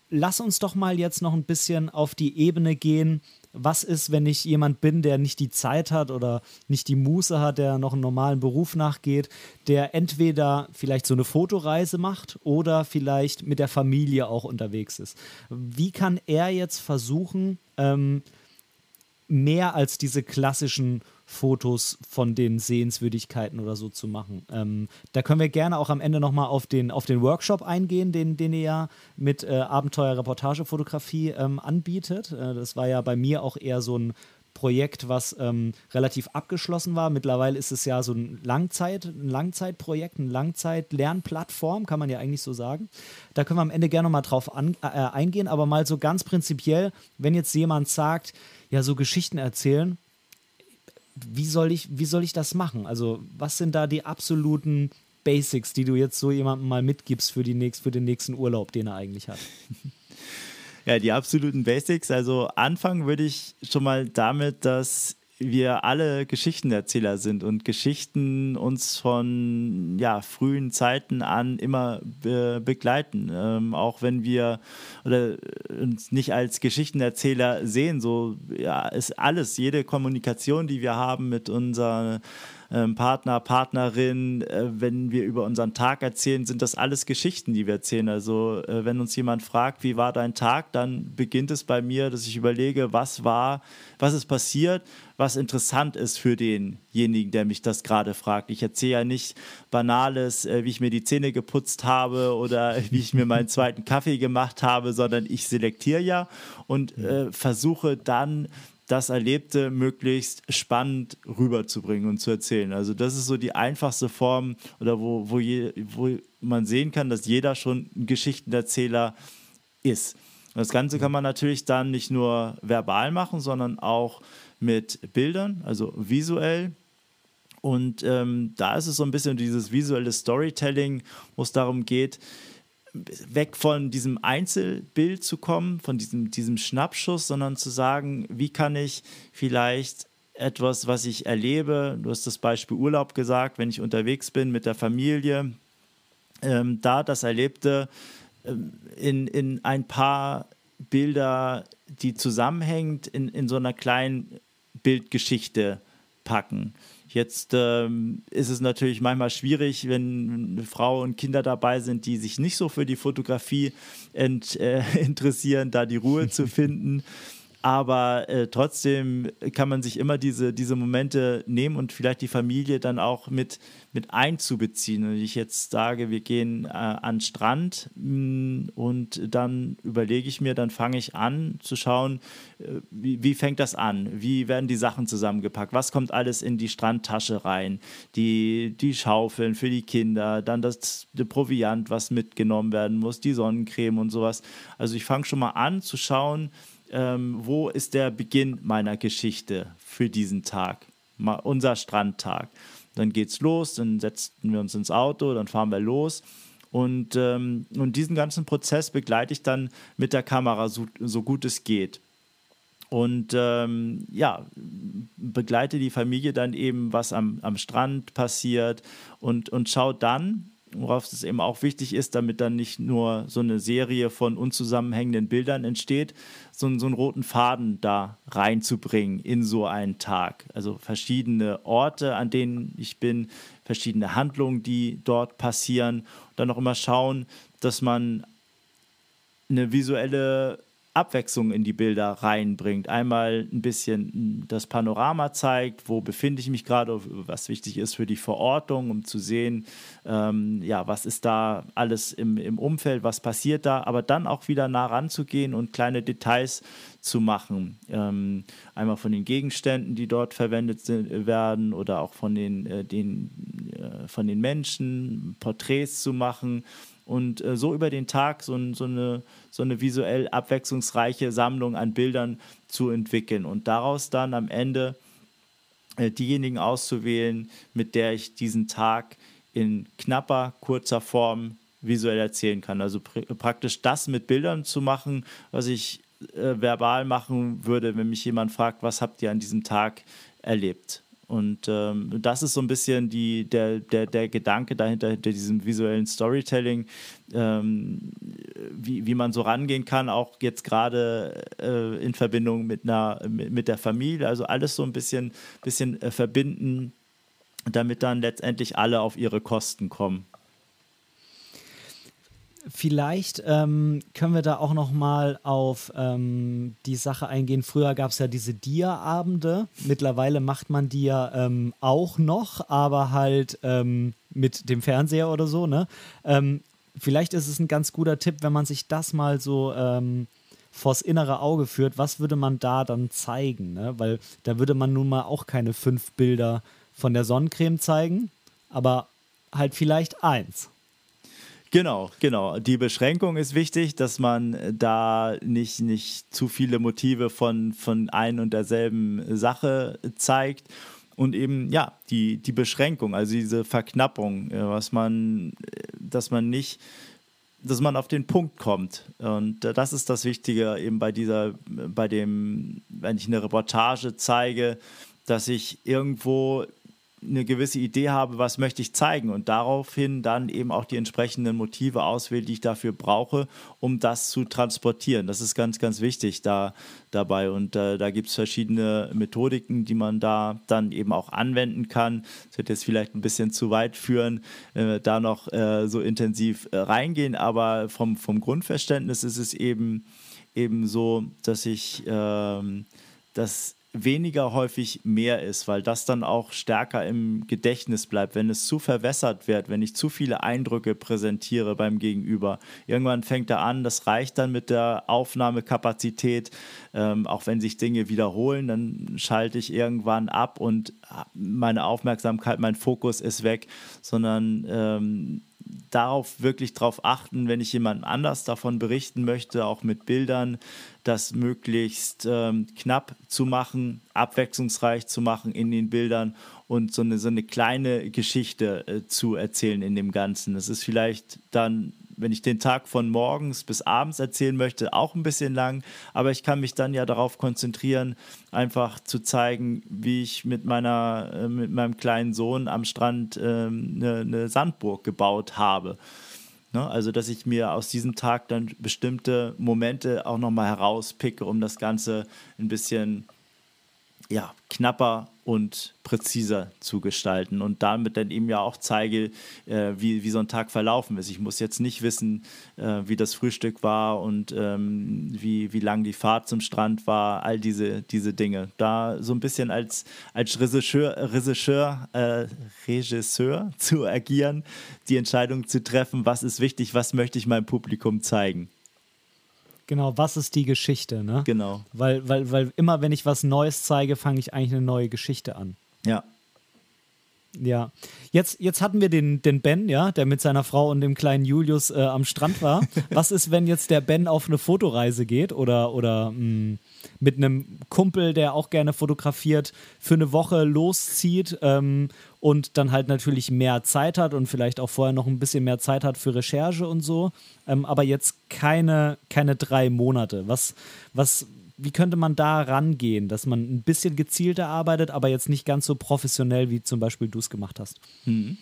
[SPEAKER 1] Lass uns doch mal jetzt noch ein bisschen auf die Ebene gehen was ist, wenn ich jemand bin, der nicht die Zeit hat oder nicht die Muße hat, der noch einen normalen Beruf nachgeht, der entweder vielleicht so eine Fotoreise macht oder vielleicht mit der Familie auch unterwegs ist. Wie kann er jetzt versuchen, ähm, mehr als diese klassischen Fotos von den Sehenswürdigkeiten oder so zu machen. Ähm, da können wir gerne auch am Ende nochmal auf den, auf den Workshop eingehen, den, den ihr ja mit äh, Abenteuer-Reportagefotografie ähm, anbietet. Äh, das war ja bei mir auch eher so ein Projekt, was ähm, relativ abgeschlossen war. Mittlerweile ist es ja so ein Langzeit, ein Langzeitprojekt, eine Langzeit-Lernplattform, kann man ja eigentlich so sagen. Da können wir am Ende gerne nochmal drauf an, äh, eingehen, aber mal so ganz prinzipiell, wenn jetzt jemand sagt, ja, so Geschichten erzählen, wie soll ich, wie soll ich das machen? Also, was sind da die absoluten Basics, die du jetzt so jemandem mal mitgibst für, die nächst, für den nächsten Urlaub, den er eigentlich hat?
[SPEAKER 2] Ja, die absoluten Basics. Also anfangen würde ich schon mal damit, dass wir alle Geschichtenerzähler sind und Geschichten uns von ja, frühen Zeiten an immer be begleiten. Ähm, auch wenn wir oder uns nicht als Geschichtenerzähler sehen, so ja, ist alles, jede Kommunikation, die wir haben mit unserer ähm, Partner, Partnerin, äh, wenn wir über unseren Tag erzählen, sind das alles Geschichten, die wir erzählen. Also äh, wenn uns jemand fragt, wie war dein Tag, dann beginnt es bei mir, dass ich überlege, was war, was ist passiert, was interessant ist für denjenigen, der mich das gerade fragt. Ich erzähle ja nicht Banales, äh, wie ich mir die Zähne geputzt habe oder wie ich mir meinen zweiten Kaffee gemacht habe, sondern ich selektiere ja und versuche dann das Erlebte möglichst spannend rüberzubringen und zu erzählen. Also das ist so die einfachste Form oder wo, wo, je, wo man sehen kann, dass jeder schon ein Geschichtenerzähler ist. Das Ganze kann man natürlich dann nicht nur verbal machen, sondern auch mit Bildern, also visuell. Und ähm, da ist es so ein bisschen dieses visuelle Storytelling, wo es darum geht, weg von diesem Einzelbild zu kommen, von diesem, diesem Schnappschuss, sondern zu sagen, wie kann ich vielleicht etwas, was ich erlebe, du hast das Beispiel Urlaub gesagt, wenn ich unterwegs bin mit der Familie, ähm, da das Erlebte ähm, in, in ein paar Bilder, die zusammenhängend in, in so einer kleinen Bildgeschichte packen. Jetzt ähm, ist es natürlich manchmal schwierig, wenn eine Frau und Kinder dabei sind, die sich nicht so für die Fotografie ent, äh, interessieren, da die Ruhe zu finden. Aber äh, trotzdem kann man sich immer diese, diese Momente nehmen und vielleicht die Familie dann auch mit, mit einzubeziehen. Und ich jetzt sage, wir gehen äh, an den Strand mh, mm, und dann überlege ich mir, dann fange ich an zu schauen, äh, wie, wie fängt das an? Wie werden die Sachen zusammengepackt? Was kommt alles in die Strandtasche rein? Die, die Schaufeln für die Kinder, dann das Proviant, was mitgenommen werden muss, die Sonnencreme und sowas. Also ich fange schon mal an zu schauen, ähm, wo ist der Beginn meiner Geschichte für diesen Tag, mal unser Strandtag. Dann geht's los, dann setzen wir uns ins Auto, dann fahren wir los. Und, ähm, und diesen ganzen Prozess begleite ich dann mit der Kamera so, so gut es geht. Und ähm, ja, begleite die Familie dann eben, was am, am Strand passiert und, und schaut dann, worauf es eben auch wichtig ist, damit dann nicht nur so eine Serie von unzusammenhängenden Bildern entsteht, so, so einen roten Faden da reinzubringen in so einen Tag. Also verschiedene Orte, an denen ich bin, verschiedene Handlungen, die dort passieren. Und dann auch immer schauen, dass man eine visuelle Abwechslung in die Bilder reinbringt. Einmal ein bisschen das Panorama zeigt, wo befinde ich mich gerade, was wichtig ist für die Verortung, um zu sehen, ähm, ja, was ist da alles im, im Umfeld, was passiert da, aber dann auch wieder nah ranzugehen und kleine Details zu machen. Ähm, einmal von den Gegenständen, die dort verwendet sind, werden oder auch von den, äh, den, äh, von den Menschen, Porträts zu machen und äh, so über den Tag so, so, eine, so eine visuell abwechslungsreiche Sammlung an Bildern zu entwickeln und daraus dann am Ende äh, diejenigen auszuwählen, mit der ich diesen Tag in knapper, kurzer Form visuell erzählen kann. Also pr praktisch das mit Bildern zu machen, was ich äh, verbal machen würde, wenn mich jemand fragt, was habt ihr an diesem Tag erlebt. Und ähm, das ist so ein bisschen die, der, der, der Gedanke dahinter, hinter diesem visuellen Storytelling, ähm, wie, wie man so rangehen kann, auch jetzt gerade äh, in Verbindung mit, einer, mit, mit, der Familie. Also alles so ein bisschen, bisschen äh, verbinden, damit dann letztendlich alle auf ihre Kosten kommen.
[SPEAKER 1] Vielleicht ähm, können wir da auch noch mal auf ähm, die Sache eingehen. Früher gab es ja diese Dia-Abende. Mittlerweile macht man die ja ähm, auch noch, aber halt ähm, mit dem Fernseher oder so. Ne? Ähm, vielleicht ist es ein ganz guter Tipp, wenn man sich das mal so ähm, vors innere Auge führt. Was würde man da dann zeigen? Ne? Weil da würde man nun mal auch keine fünf Bilder von der Sonnencreme zeigen, aber halt vielleicht eins.
[SPEAKER 2] Genau, genau. Die Beschränkung ist wichtig, dass man da nicht, nicht zu viele Motive von, von ein und derselben Sache zeigt. Und eben, ja, die, die Beschränkung, also diese Verknappung, äh, was man, dass man nicht, dass man auf den Punkt kommt. Und das ist das Wichtige eben bei dieser, bei dem, wenn ich eine Reportage zeige, dass ich irgendwo eine gewisse Idee habe, was möchte ich zeigen und daraufhin dann eben auch die entsprechenden Motive auswähle, die ich dafür brauche, um das zu transportieren. Das ist ganz, ganz wichtig da dabei und äh, da gibt es verschiedene Methodiken, die man da dann eben auch anwenden kann. Das wird jetzt vielleicht ein bisschen zu weit führen, äh, da noch äh, so intensiv äh, reingehen, aber vom, vom Grundverständnis ist es eben, eben so, dass ich ähm, das weniger häufig mehr ist, weil das dann auch stärker im Gedächtnis bleibt. Wenn es zu verwässert wird, wenn ich zu viele Eindrücke präsentiere beim Gegenüber, irgendwann fängt er an, das reicht dann mit der Aufnahmekapazität. Ähm, auch wenn sich Dinge wiederholen, dann schalte ich irgendwann ab und meine Aufmerksamkeit, mein Fokus ist weg, sondern ähm, darauf wirklich darauf achten, wenn ich jemand anders davon berichten möchte, auch mit Bildern, das möglichst ähm, knapp zu machen, abwechslungsreich zu machen in den Bildern und so eine, so eine kleine Geschichte äh, zu erzählen in dem Ganzen. Das ist vielleicht dann wenn ich den Tag von morgens bis abends erzählen möchte, auch ein bisschen lang. Aber ich kann mich dann ja darauf konzentrieren, einfach zu zeigen, wie ich mit meiner, äh, mit meinem kleinen Sohn am Strand eine, eine, Sandburg gebaut habe. Ne? Also, dass ich mir aus diesem Tag dann bestimmte Momente auch nochmal herauspicke, um das Ganze ein bisschen ja, knapper und präziser zu gestalten und damit dann eben ja auch zeige, äh, wie, wie so ein Tag verlaufen ist. Ich muss jetzt nicht wissen, äh, wie das Frühstück war und ähm, wie, wie lang die Fahrt zum Strand war, all diese, diese Dinge. Da so ein bisschen als, als Regisseur, Regisseur, äh, Regisseur zu agieren, die Entscheidung zu treffen, was ist wichtig, was möchte ich meinem Publikum zeigen.
[SPEAKER 1] Genau, was ist die Geschichte, ne?
[SPEAKER 2] Genau.
[SPEAKER 1] Weil, weil, weil immer, wenn ich was Neues zeige, fange ich eigentlich eine neue Geschichte an.
[SPEAKER 2] Ja.
[SPEAKER 1] Ja. Jetzt, jetzt hatten wir den, den Ben, ja, der mit seiner Frau und dem kleinen Julius äh, am Strand war. Was ist, wenn jetzt der Ben auf eine Fotoreise geht oder, oder mh, hm, mit einem Kumpel, der auch gerne fotografiert, für eine Woche loszieht ähm, und dann halt natürlich mehr Zeit hat und vielleicht auch vorher noch ein bisschen mehr Zeit hat für Recherche und so, ähm, aber jetzt keine, keine drei Monate. Was, was, wie könnte man da rangehen, dass man ein bisschen gezielter arbeitet, aber jetzt nicht ganz so professionell, wie zum Beispiel du es gemacht hast?
[SPEAKER 2] Mhm.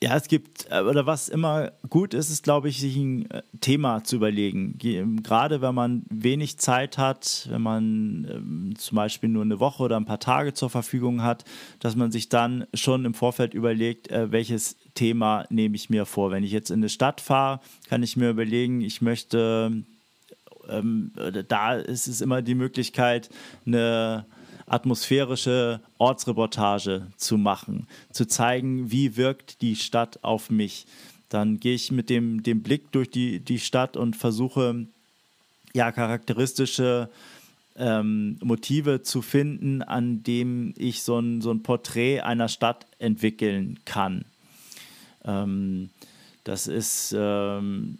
[SPEAKER 2] Ja, es gibt, oder was immer gut ist, ist, glaube ich, sich ein äh, Thema zu überlegen. Ähm, gerade wenn man wenig Zeit hat, wenn man ähm, zum Beispiel nur eine Woche oder ein paar Tage zur Verfügung hat, dass man sich dann schon im Vorfeld überlegt, äh, welches Thema nehme ich mir vor. Wenn ich jetzt in eine Stadt fahre, kann ich mir überlegen, ich möchte, ähm, da ist es immer die Möglichkeit, eine atmosphärische Ortsreportage zu machen, zu zeigen, wie wirkt die Stadt auf mich. Dann gehe ich mit dem, dem Blick durch die, die Stadt und versuche, ja, charakteristische ähm, Motive zu finden, an dem ich so ein, so ein Porträt einer Stadt entwickeln kann. Ähm, das ist ähm,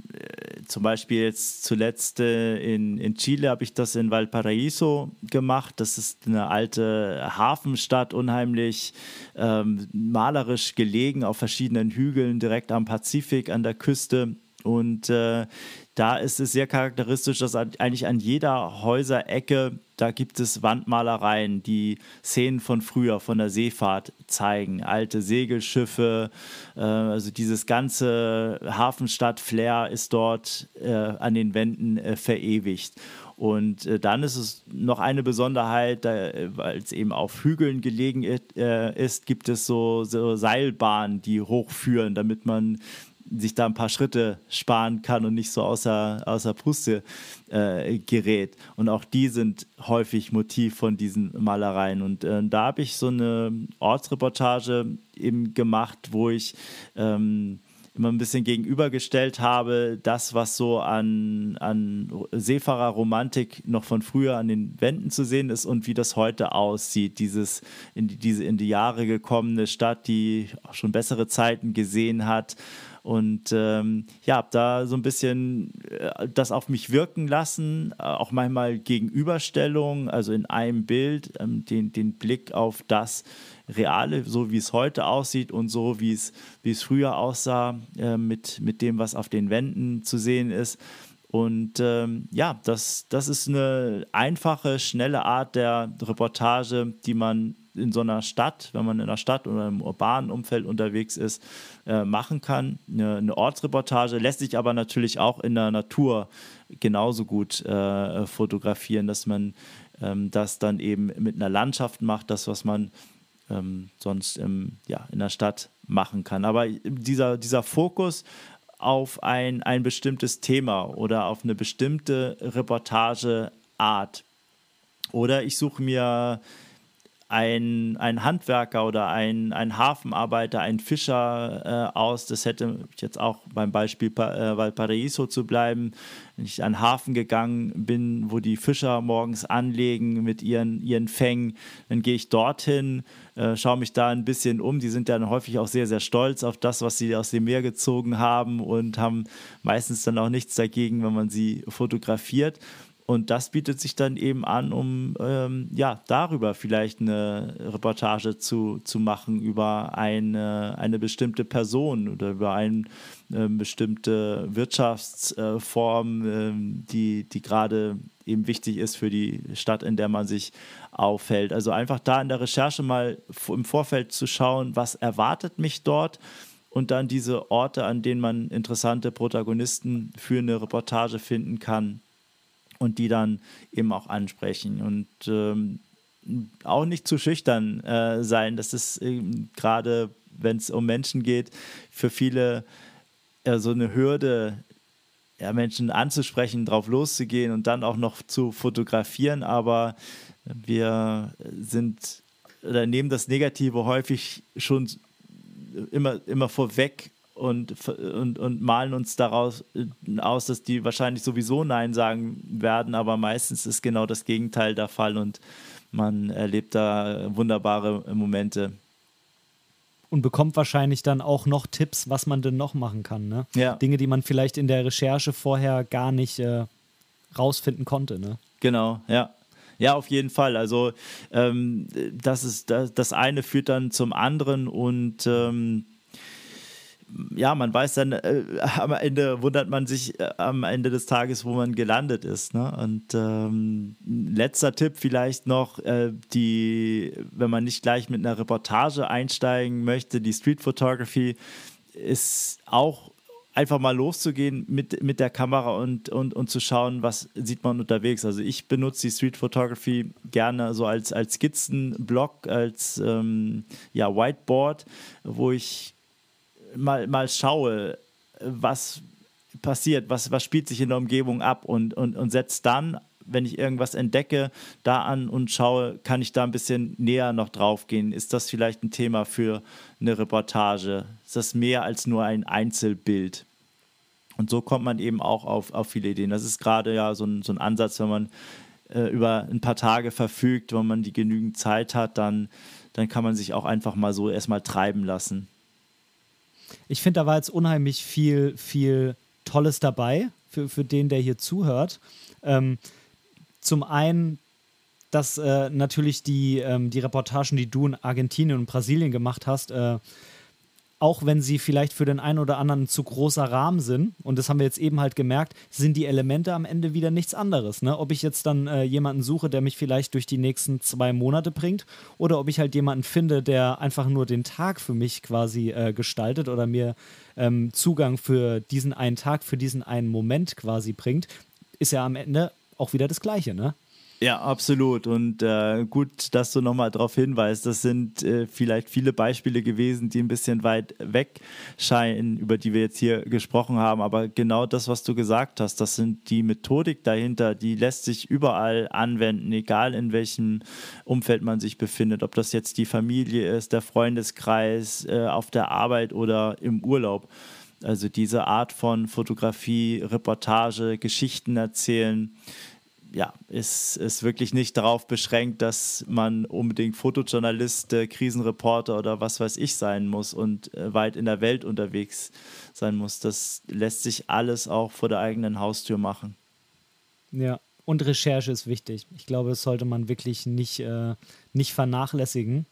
[SPEAKER 2] zum Beispiel jetzt zuletzt äh, in, in Chile habe ich das in Valparaiso gemacht. Das ist eine alte Hafenstadt, unheimlich ähm, malerisch gelegen auf verschiedenen Hügeln direkt am Pazifik an der Küste. Und äh, da ist es sehr charakteristisch, dass eigentlich an jeder Häuserecke, da gibt es Wandmalereien, die Szenen von früher, von der Seefahrt zeigen. Alte Segelschiffe, äh, also dieses ganze Hafenstadt-Flair ist dort äh, an den Wänden äh, verewigt. Und äh, dann ist es noch eine Besonderheit, weil es eben auf Hügeln gelegen äh, ist, gibt es so, so Seilbahnen, die hochführen, damit man sich da ein paar Schritte sparen kann und nicht so außer, außer Puste äh, gerät. Und auch die sind häufig Motiv von diesen Malereien. Und äh, da habe ich so eine Ortsreportage eben gemacht, wo ich ähm, immer ein bisschen gegenübergestellt habe, das, was so an, an Seefahrerromantik noch von früher an den Wänden zu sehen ist und wie das heute aussieht. Dieses in die, diese in die Jahre gekommene Stadt, die auch schon bessere Zeiten gesehen hat und ähm, ja, habe da so ein bisschen äh, das auf mich wirken lassen, äh, auch manchmal Gegenüberstellung, also in einem Bild, ähm, den, den Blick auf das Reale, so wie es heute aussieht und so wie es, wie es früher aussah, äh, mit, mit dem, was auf den Wänden zu sehen ist. Und ähm, ja, das, das ist eine einfache, schnelle Art der Reportage, die man in so einer Stadt, wenn man in einer Stadt oder im urbanen Umfeld unterwegs ist, äh, machen kann. Eine, eine, Ortsreportage lässt sich aber natürlich auch in der Natur genauso gut äh, fotografieren, dass man ähm, das dann eben mit einer Landschaft macht, das, was man ähm, sonst im, ja, in der Stadt machen kann. Aber dieser, dieser Fokus auf ein, ein bestimmtes Thema oder auf eine bestimmte Reportageart. Oder ich suche mir ein, ein Handwerker oder ein, ein Hafenarbeiter, ein Fischer äh, aus. Das hätte jetzt auch beim Beispiel äh, Valparaiso zu bleiben. Wenn ich an Hafen gegangen bin, wo die Fischer morgens anlegen mit ihren, ihren Fängen, dann gehe ich dorthin, äh, schaue mich da ein bisschen um. Die sind dann häufig auch sehr, sehr stolz auf das, was sie aus dem Meer gezogen haben und haben meistens dann auch nichts dagegen, wenn man sie fotografiert. Und das bietet sich dann eben an, um ähm, ja, darüber vielleicht eine Reportage zu, zu machen, über eine, eine bestimmte Person oder über eine äh, bestimmte Wirtschaftsform, äh, die, die gerade eben wichtig ist für die Stadt, in der man sich aufhält. Also einfach da in der Recherche mal im Vorfeld zu schauen, was erwartet mich dort und dann diese Orte, an denen man interessante Protagonisten für eine Reportage finden kann, und die dann eben auch ansprechen und ähm, auch nicht zu schüchtern äh, sein. Das ist gerade, wenn es um Menschen geht, für viele äh, so eine Hürde, ja, Menschen anzusprechen, drauf loszugehen und dann auch noch zu fotografieren. Aber wir sind oder nehmen das Negative häufig schon immer, immer vorweg und, und, und malen uns daraus äh, aus, dass die wahrscheinlich sowieso Nein sagen werden, aber meistens ist genau das Gegenteil der Fall und man erlebt da wunderbare Momente.
[SPEAKER 1] Und bekommt wahrscheinlich dann auch noch Tipps, was man denn noch machen kann. Ne?
[SPEAKER 2] Ja.
[SPEAKER 1] Dinge, die man vielleicht in der Recherche vorher gar nicht äh, rausfinden konnte. Ne?
[SPEAKER 2] Genau, ja. Ja, auf jeden Fall. Also ähm, das ist das, das eine führt dann zum anderen und ähm, ja, man weiß dann, äh, am Ende wundert man sich äh, am Ende des Tages, wo man gelandet ist. Ne? Und ähm, letzter Tipp vielleicht noch, äh, die, wenn man nicht gleich mit einer Reportage einsteigen möchte, die Street Photography ist auch einfach mal loszugehen mit, mit der Kamera und, und, und zu schauen, was sieht man unterwegs. Also ich benutze die Street Photography gerne so als, als Skizzenblock, als ähm, ja, Whiteboard, wo ich mal, mal schaue, was passiert, was, was spielt sich in der Umgebung ab und, und, und setze dann, wenn ich irgendwas entdecke, da an und schaue, kann ich da ein bisschen näher noch drauf gehen? Ist das vielleicht ein Thema für eine Reportage? Ist das mehr als nur ein Einzelbild? Und so kommt man eben auch auf, auf viele Ideen. Das ist gerade ja so ein, so ein Ansatz, wenn man äh, über ein paar Tage verfügt, wenn man die genügend Zeit hat, dann, dann kann man sich auch einfach mal so erstmal treiben lassen
[SPEAKER 1] ich finde, da war jetzt unheimlich viel, viel Tolles dabei für, für den, der hier zuhört. Ähm, zum einen, dass äh, natürlich die, ähm, die Reportagen, die du in Argentinien und Brasilien gemacht hast, äh, auch wenn sie vielleicht für den einen oder anderen zu großer Rahmen sind, und das haben wir jetzt eben halt gemerkt, sind die Elemente am Ende wieder nichts anderes. Ne? Ob ich jetzt dann äh, jemanden suche, der mich vielleicht durch die nächsten zwei Monate bringt, oder ob ich halt jemanden finde, der einfach nur den Tag für mich quasi äh, gestaltet oder mir ähm, Zugang für diesen einen Tag, für diesen einen Moment quasi bringt, ist ja am Ende auch wieder das Gleiche, ne?
[SPEAKER 2] Ja, absolut. Und äh, gut, dass du nochmal darauf hinweist. Das sind äh, vielleicht viele Beispiele gewesen, die ein bisschen weit weg scheinen, über die wir jetzt hier gesprochen haben. Aber genau das, was du gesagt hast, das sind die Methodik dahinter, die lässt sich überall anwenden, egal in welchem Umfeld man sich befindet. Ob das jetzt die Familie ist, der Freundeskreis, äh, auf der Arbeit oder im Urlaub. Also diese Art von Fotografie, Reportage, Geschichten erzählen ja, ist, ist wirklich nicht darauf beschränkt, dass man unbedingt Fotojournalist, äh, Krisenreporter oder was weiß ich sein muss und äh, weit in der Welt unterwegs sein muss. Das lässt sich alles auch vor der eigenen Haustür machen.
[SPEAKER 1] Ja, und Recherche ist wichtig. Ich glaube, das sollte man wirklich nicht, äh, nicht vernachlässigen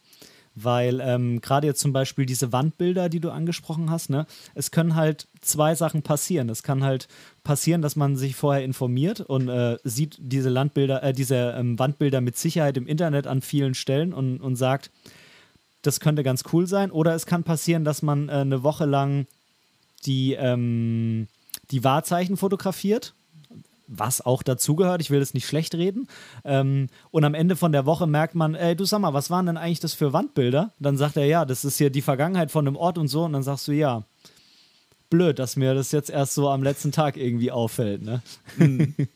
[SPEAKER 1] weil ähm, gerade jetzt zum Beispiel diese Wandbilder, die du angesprochen hast, ne, es können halt zwei Sachen passieren. Es kann halt passieren, dass man sich vorher informiert und äh, sieht diese Landbilder, äh, diese ähm, Wandbilder mit Sicherheit im Internet an vielen Stellen und, und sagt, das könnte ganz cool sein. Oder es kann passieren, dass man äh, eine Woche lang die, ähm, die Wahrzeichen fotografiert was auch dazugehört. Ich will das nicht schlecht reden. Ähm, und am Ende von der Woche merkt man, ey, du sag mal, was waren denn eigentlich das für Wandbilder? Dann sagt er, ja, das ist hier die Vergangenheit von einem Ort und so. Und dann sagst du, ja, blöd, dass mir das jetzt erst so am letzten Tag irgendwie auffällt. Ne? Mhm.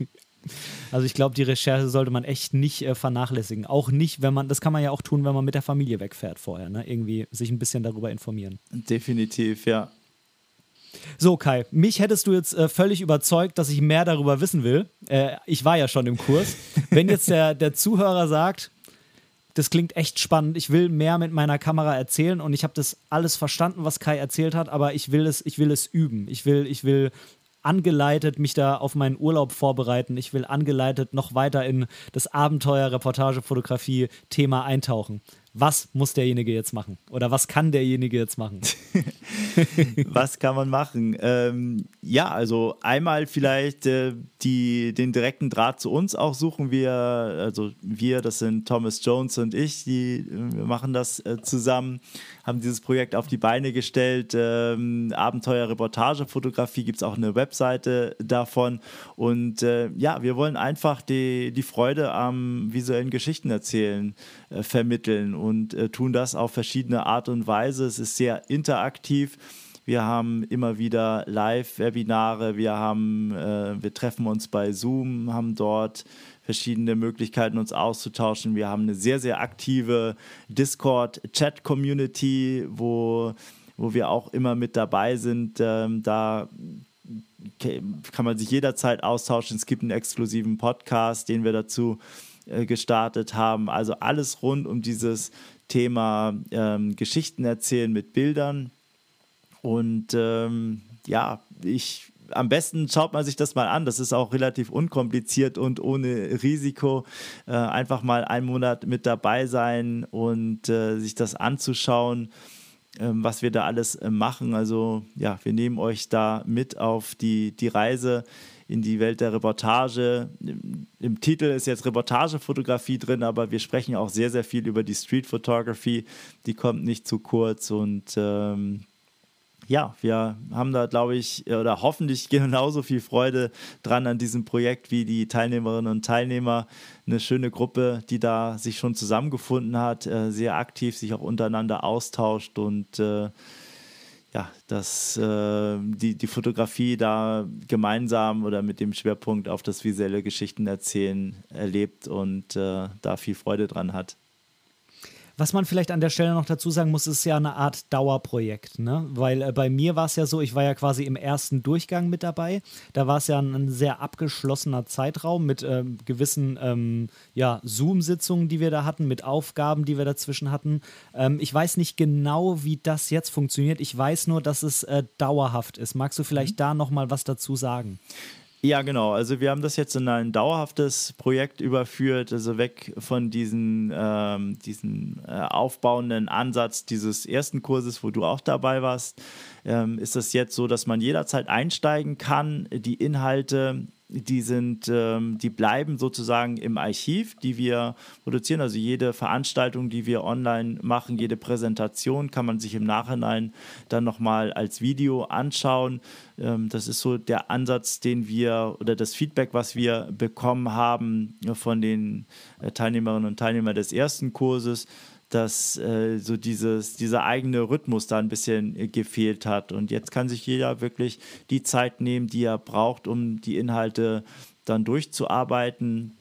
[SPEAKER 1] Also ich glaube, die Recherche sollte man echt nicht äh, vernachlässigen. Auch nicht, wenn man, das kann man ja auch tun, wenn man mit der Familie wegfährt vorher, ne? Irgendwie sich ein bisschen darüber informieren.
[SPEAKER 2] Definitiv, ja.
[SPEAKER 1] So, Kai, mich hättest du jetzt äh, völlig überzeugt, dass ich mehr darüber wissen will. Äh, ich war ja schon im Kurs. Wenn jetzt der, der Zuhörer sagt, das klingt echt spannend, ich will mehr mit meiner Kamera erzählen und ich habe das alles verstanden, was Kai erzählt hat, aber ich will es, ich will es üben. Ich will, ich will angeleitet mich da auf meinen Urlaub vorbereiten. Ich will angeleitet noch weiter in das Abenteuer Reportagefotografie Thema eintauchen was muss derjenige jetzt machen? Oder was kann derjenige jetzt machen?
[SPEAKER 2] was kann man machen? Ähm, ja, also einmal vielleicht äh, die, den direkten Draht zu uns auch suchen wir, also wir, das sind Thomas Jones und ich, die machen das äh, zusammen, haben dieses Projekt auf die Beine gestellt. Ähm, Abenteuer Reportagefotografie gibt es auch eine Webseite davon. Und äh, ja, wir wollen einfach die, die Freude am visuellen Geschichten erzählen äh, vermitteln und äh, tun das auf verschiedene Art und Weise. Es ist sehr interaktiv. Wir haben immer wieder Live-Webinare, wir äh, wir treffen uns bei Zoom, haben dort verschiedene Möglichkeiten, uns auszutauschen. Wir haben eine sehr, sehr aktive Discord-Chat-Community, wo, wo wir auch immer mit dabei sind. Ähm, da kann man sich jederzeit austauschen. Es gibt einen exklusiven Podcast, den wir dazu äh, gestartet haben. Also alles rund um dieses Thema ähm, Geschichten erzählen mit Bildern. Und ähm, ja, ich am besten schaut man sich das mal an. Das ist auch relativ unkompliziert und ohne Risiko. Äh, einfach mal einen Monat mit dabei sein und äh, sich das anzuschauen, äh, was wir da alles äh, machen. Also ja, wir nehmen euch da mit auf die, die Reise in die Welt der Reportage. Im Titel ist jetzt Reportagefotografie drin, aber wir sprechen auch sehr, sehr viel über die Street Photography. Die kommt nicht zu kurz und ähm, ja, wir haben da, glaube ich, oder hoffentlich genauso viel Freude dran an diesem Projekt wie die Teilnehmerinnen und Teilnehmer. Eine schöne Gruppe, die da sich schon zusammengefunden hat, äh, sehr aktiv sich auch untereinander austauscht und äh, ja, dass äh, die, die Fotografie da gemeinsam oder mit dem Schwerpunkt auf das visuelle Geschichten erzählen erlebt und äh, da viel Freude dran hat.
[SPEAKER 1] Was man vielleicht an der Stelle noch dazu sagen muss, ist ja eine Art Dauerprojekt, ne? Weil äh, bei mir war es ja so, ich war ja quasi im ersten Durchgang mit dabei. Da war es ja ein, ein, sehr abgeschlossener Zeitraum mit ähm, gewissen ähm, ja, Zoom-Sitzungen, die wir da hatten, mit Aufgaben, die wir dazwischen hatten. Ähm, ich weiß nicht genau, wie das jetzt funktioniert. Ich weiß nur, dass es äh, dauerhaft ist. Magst du vielleicht mhm. da noch mal was dazu sagen?
[SPEAKER 2] Ja, genau. Also wir haben das jetzt in ein dauerhaftes Projekt überführt, also weg von diesen, ähm, diesen äh, aufbauenden Ansatz dieses ersten Kurses, wo du auch dabei warst. Ähm, ist das jetzt so, dass man jederzeit einsteigen kann, die Inhalte die sind, ähm, die bleiben sozusagen im Archiv, die wir produzieren. Also jede Veranstaltung, die wir online machen, jede Präsentation kann man sich im Nachhinein dann nochmal als Video anschauen. Ähm, das ist so der Ansatz, den wir oder das Feedback, was wir bekommen haben von den äh, Teilnehmerinnen und Teilnehmern des ersten Kurses dass äh, so dieses, dieser eigene Rhythmus da ein bisschen äh, gefehlt hat. Und jetzt kann sich jeder wirklich die Zeit nehmen, die er braucht, um die Inhalte dann durchzuarbeiten.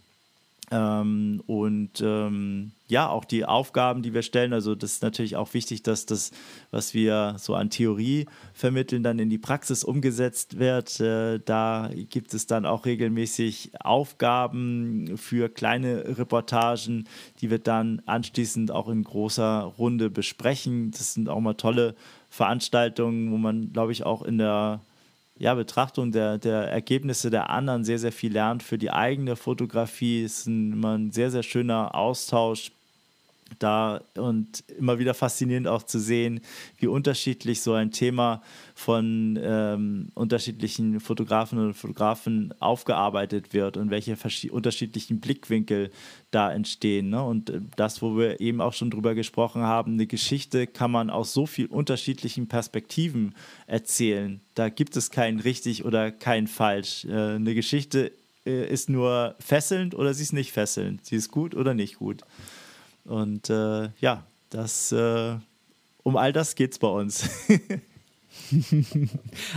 [SPEAKER 2] Ähm, und ähm, ja, auch die Aufgaben, die wir stellen. Also das ist natürlich auch wichtig, dass das, was wir so an Theorie vermitteln, dann in die Praxis umgesetzt wird. Äh, da gibt es dann auch regelmäßig Aufgaben für kleine Reportagen, die wir dann anschließend auch in großer Runde besprechen. Das sind auch mal tolle Veranstaltungen, wo man, glaube ich, auch in der ja, Betrachtung der, der Ergebnisse der anderen sehr, sehr viel lernt für die eigene Fotografie. Es ist ein, immer ein sehr, sehr schöner Austausch da und immer wieder faszinierend auch zu sehen, wie unterschiedlich so ein Thema von ähm, unterschiedlichen Fotografen und Fotografen aufgearbeitet wird und welche unterschiedlichen Blickwinkel da entstehen. Ne? Und äh, das, wo wir eben auch schon drüber gesprochen haben, eine Geschichte kann man aus so vielen unterschiedlichen Perspektiven erzählen. Da gibt es kein richtig oder kein falsch. Äh, eine Geschichte äh, ist nur fesselnd oder sie ist nicht fesselnd. Sie ist gut oder nicht gut. Und äh, ja, das, äh, um all das geht es bei uns.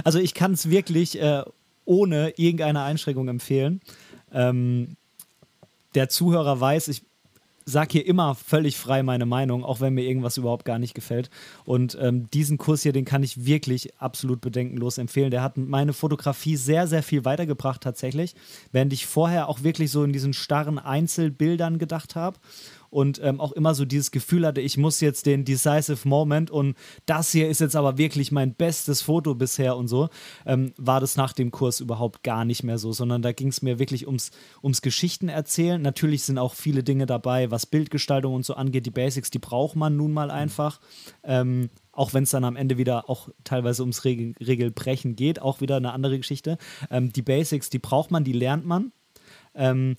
[SPEAKER 1] also ich kann es wirklich äh, ohne irgendeine Einschränkung empfehlen. Ähm, der Zuhörer weiß, ich sage hier immer völlig frei meine Meinung, auch wenn mir irgendwas überhaupt gar nicht gefällt. Und ähm, diesen Kurs hier, den kann ich wirklich absolut bedenkenlos empfehlen. Der hat meine Fotografie sehr, sehr viel weitergebracht tatsächlich, während ich vorher auch wirklich so in diesen starren Einzelbildern gedacht habe und ähm, auch immer so dieses Gefühl hatte, ich muss jetzt den Decisive Moment und das hier ist jetzt aber wirklich mein bestes Foto bisher und so, ähm, war das nach dem Kurs überhaupt gar nicht mehr so, sondern da ging es mir wirklich ums, ums Geschichten erzählen. Natürlich sind auch viele Dinge dabei, was Bildgestaltung und so angeht, die Basics, die braucht man nun mal einfach. Ähm, auch wenn es dann am Ende wieder auch teilweise ums Regel Regelbrechen geht, auch wieder eine andere Geschichte. Ähm, die Basics, die braucht man, die lernt man. Ähm,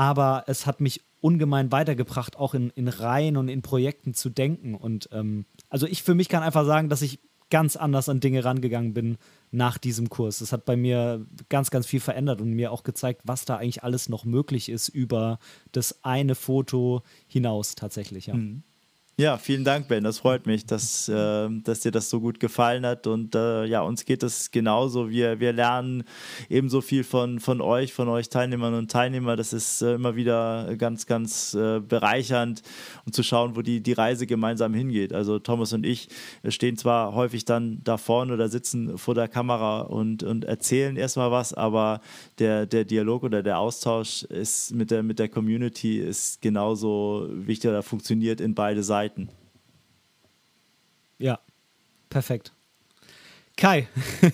[SPEAKER 1] aber es hat mich ungemein weitergebracht, auch in, in Reihen und in Projekten zu denken. Und ähm, also ich für mich kann einfach sagen, dass ich ganz anders an Dinge rangegangen bin nach diesem Kurs. Das hat bei mir ganz, ganz viel verändert und mir auch gezeigt, was da eigentlich alles noch möglich ist über das eine Foto hinaus tatsächlich. Ja. Mhm.
[SPEAKER 2] Ja, vielen Dank, Ben. Das freut mich, dass, äh, dass dir das so gut gefallen hat. Und äh, ja, uns geht es genauso. Wir, wir lernen ebenso viel von, von euch, von euch Teilnehmern und Teilnehmern. Das ist äh, immer wieder ganz, ganz äh, bereichernd und zu schauen, wo die, die Reise gemeinsam hingeht. Also Thomas und ich stehen zwar häufig dann da vorne oder sitzen vor der Kamera und, und erzählen erstmal was, aber der, der Dialog oder der Austausch ist mit der, mit der Community ist genauso wichtig oder funktioniert in beide Seiten. Seiten.
[SPEAKER 1] Ja, perfekt. Kai,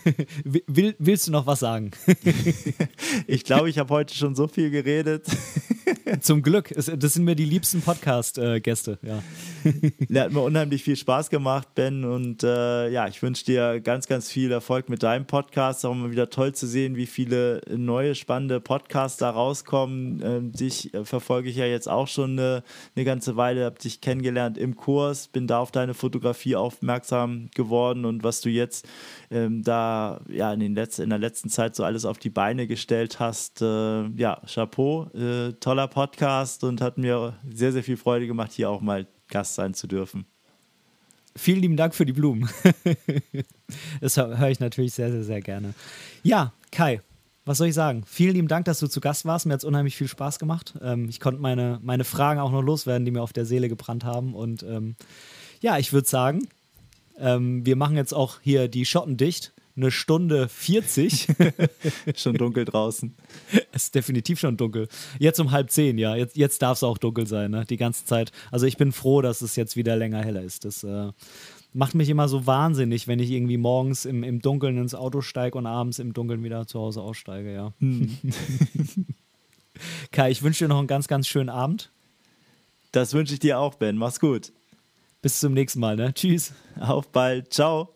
[SPEAKER 1] will, willst du noch was sagen?
[SPEAKER 2] ich glaube, ich habe heute schon so viel geredet.
[SPEAKER 1] Zum Glück. Das sind mir die liebsten Podcast-Gäste. Ja.
[SPEAKER 2] Der hat mir unheimlich viel Spaß gemacht, Ben. Und äh, ja, ich wünsche dir ganz, ganz viel Erfolg mit deinem Podcast. Auch immer wieder toll zu sehen, wie viele neue, spannende Podcasts da rauskommen. Ähm, dich äh, verfolge ich ja jetzt auch schon eine, eine ganze Weile. Habe dich kennengelernt im Kurs, bin da auf deine Fotografie aufmerksam geworden und was du jetzt ähm, da ja in, den Letz-, in der letzten Zeit so alles auf die Beine gestellt hast. Äh, ja, Chapeau, äh, toller Podcast und hat mir sehr, sehr viel Freude gemacht, hier auch mal Gast sein zu dürfen.
[SPEAKER 1] Vielen lieben Dank für die Blumen. das höre ich natürlich sehr, sehr, sehr gerne. Ja, Kai, was soll ich sagen? Vielen lieben Dank, dass du zu Gast warst. Mir hat es unheimlich viel Spaß gemacht. Ähm, ich konnte meine, meine Fragen auch noch loswerden, die mir auf der Seele gebrannt haben. Und ähm, ja, ich würde sagen, ähm, wir machen jetzt auch hier die Schotten dicht. Eine Stunde 40.
[SPEAKER 2] schon dunkel draußen.
[SPEAKER 1] Es ist definitiv schon dunkel. Jetzt um halb zehn, ja. Jetzt, jetzt darf es auch dunkel sein, ne? die ganze Zeit. Also ich bin froh, dass es jetzt wieder länger heller ist. Das äh, macht mich immer so wahnsinnig, wenn ich irgendwie morgens im, im Dunkeln ins Auto steige und abends im Dunkeln wieder zu Hause aussteige, ja. Hm. Kai, ich wünsche dir noch einen ganz, ganz schönen Abend.
[SPEAKER 2] Das wünsche ich dir auch, Ben. Mach's gut.
[SPEAKER 1] Bis zum nächsten Mal. Ne? Tschüss.
[SPEAKER 2] Auf bald. Ciao.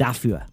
[SPEAKER 1] dafür.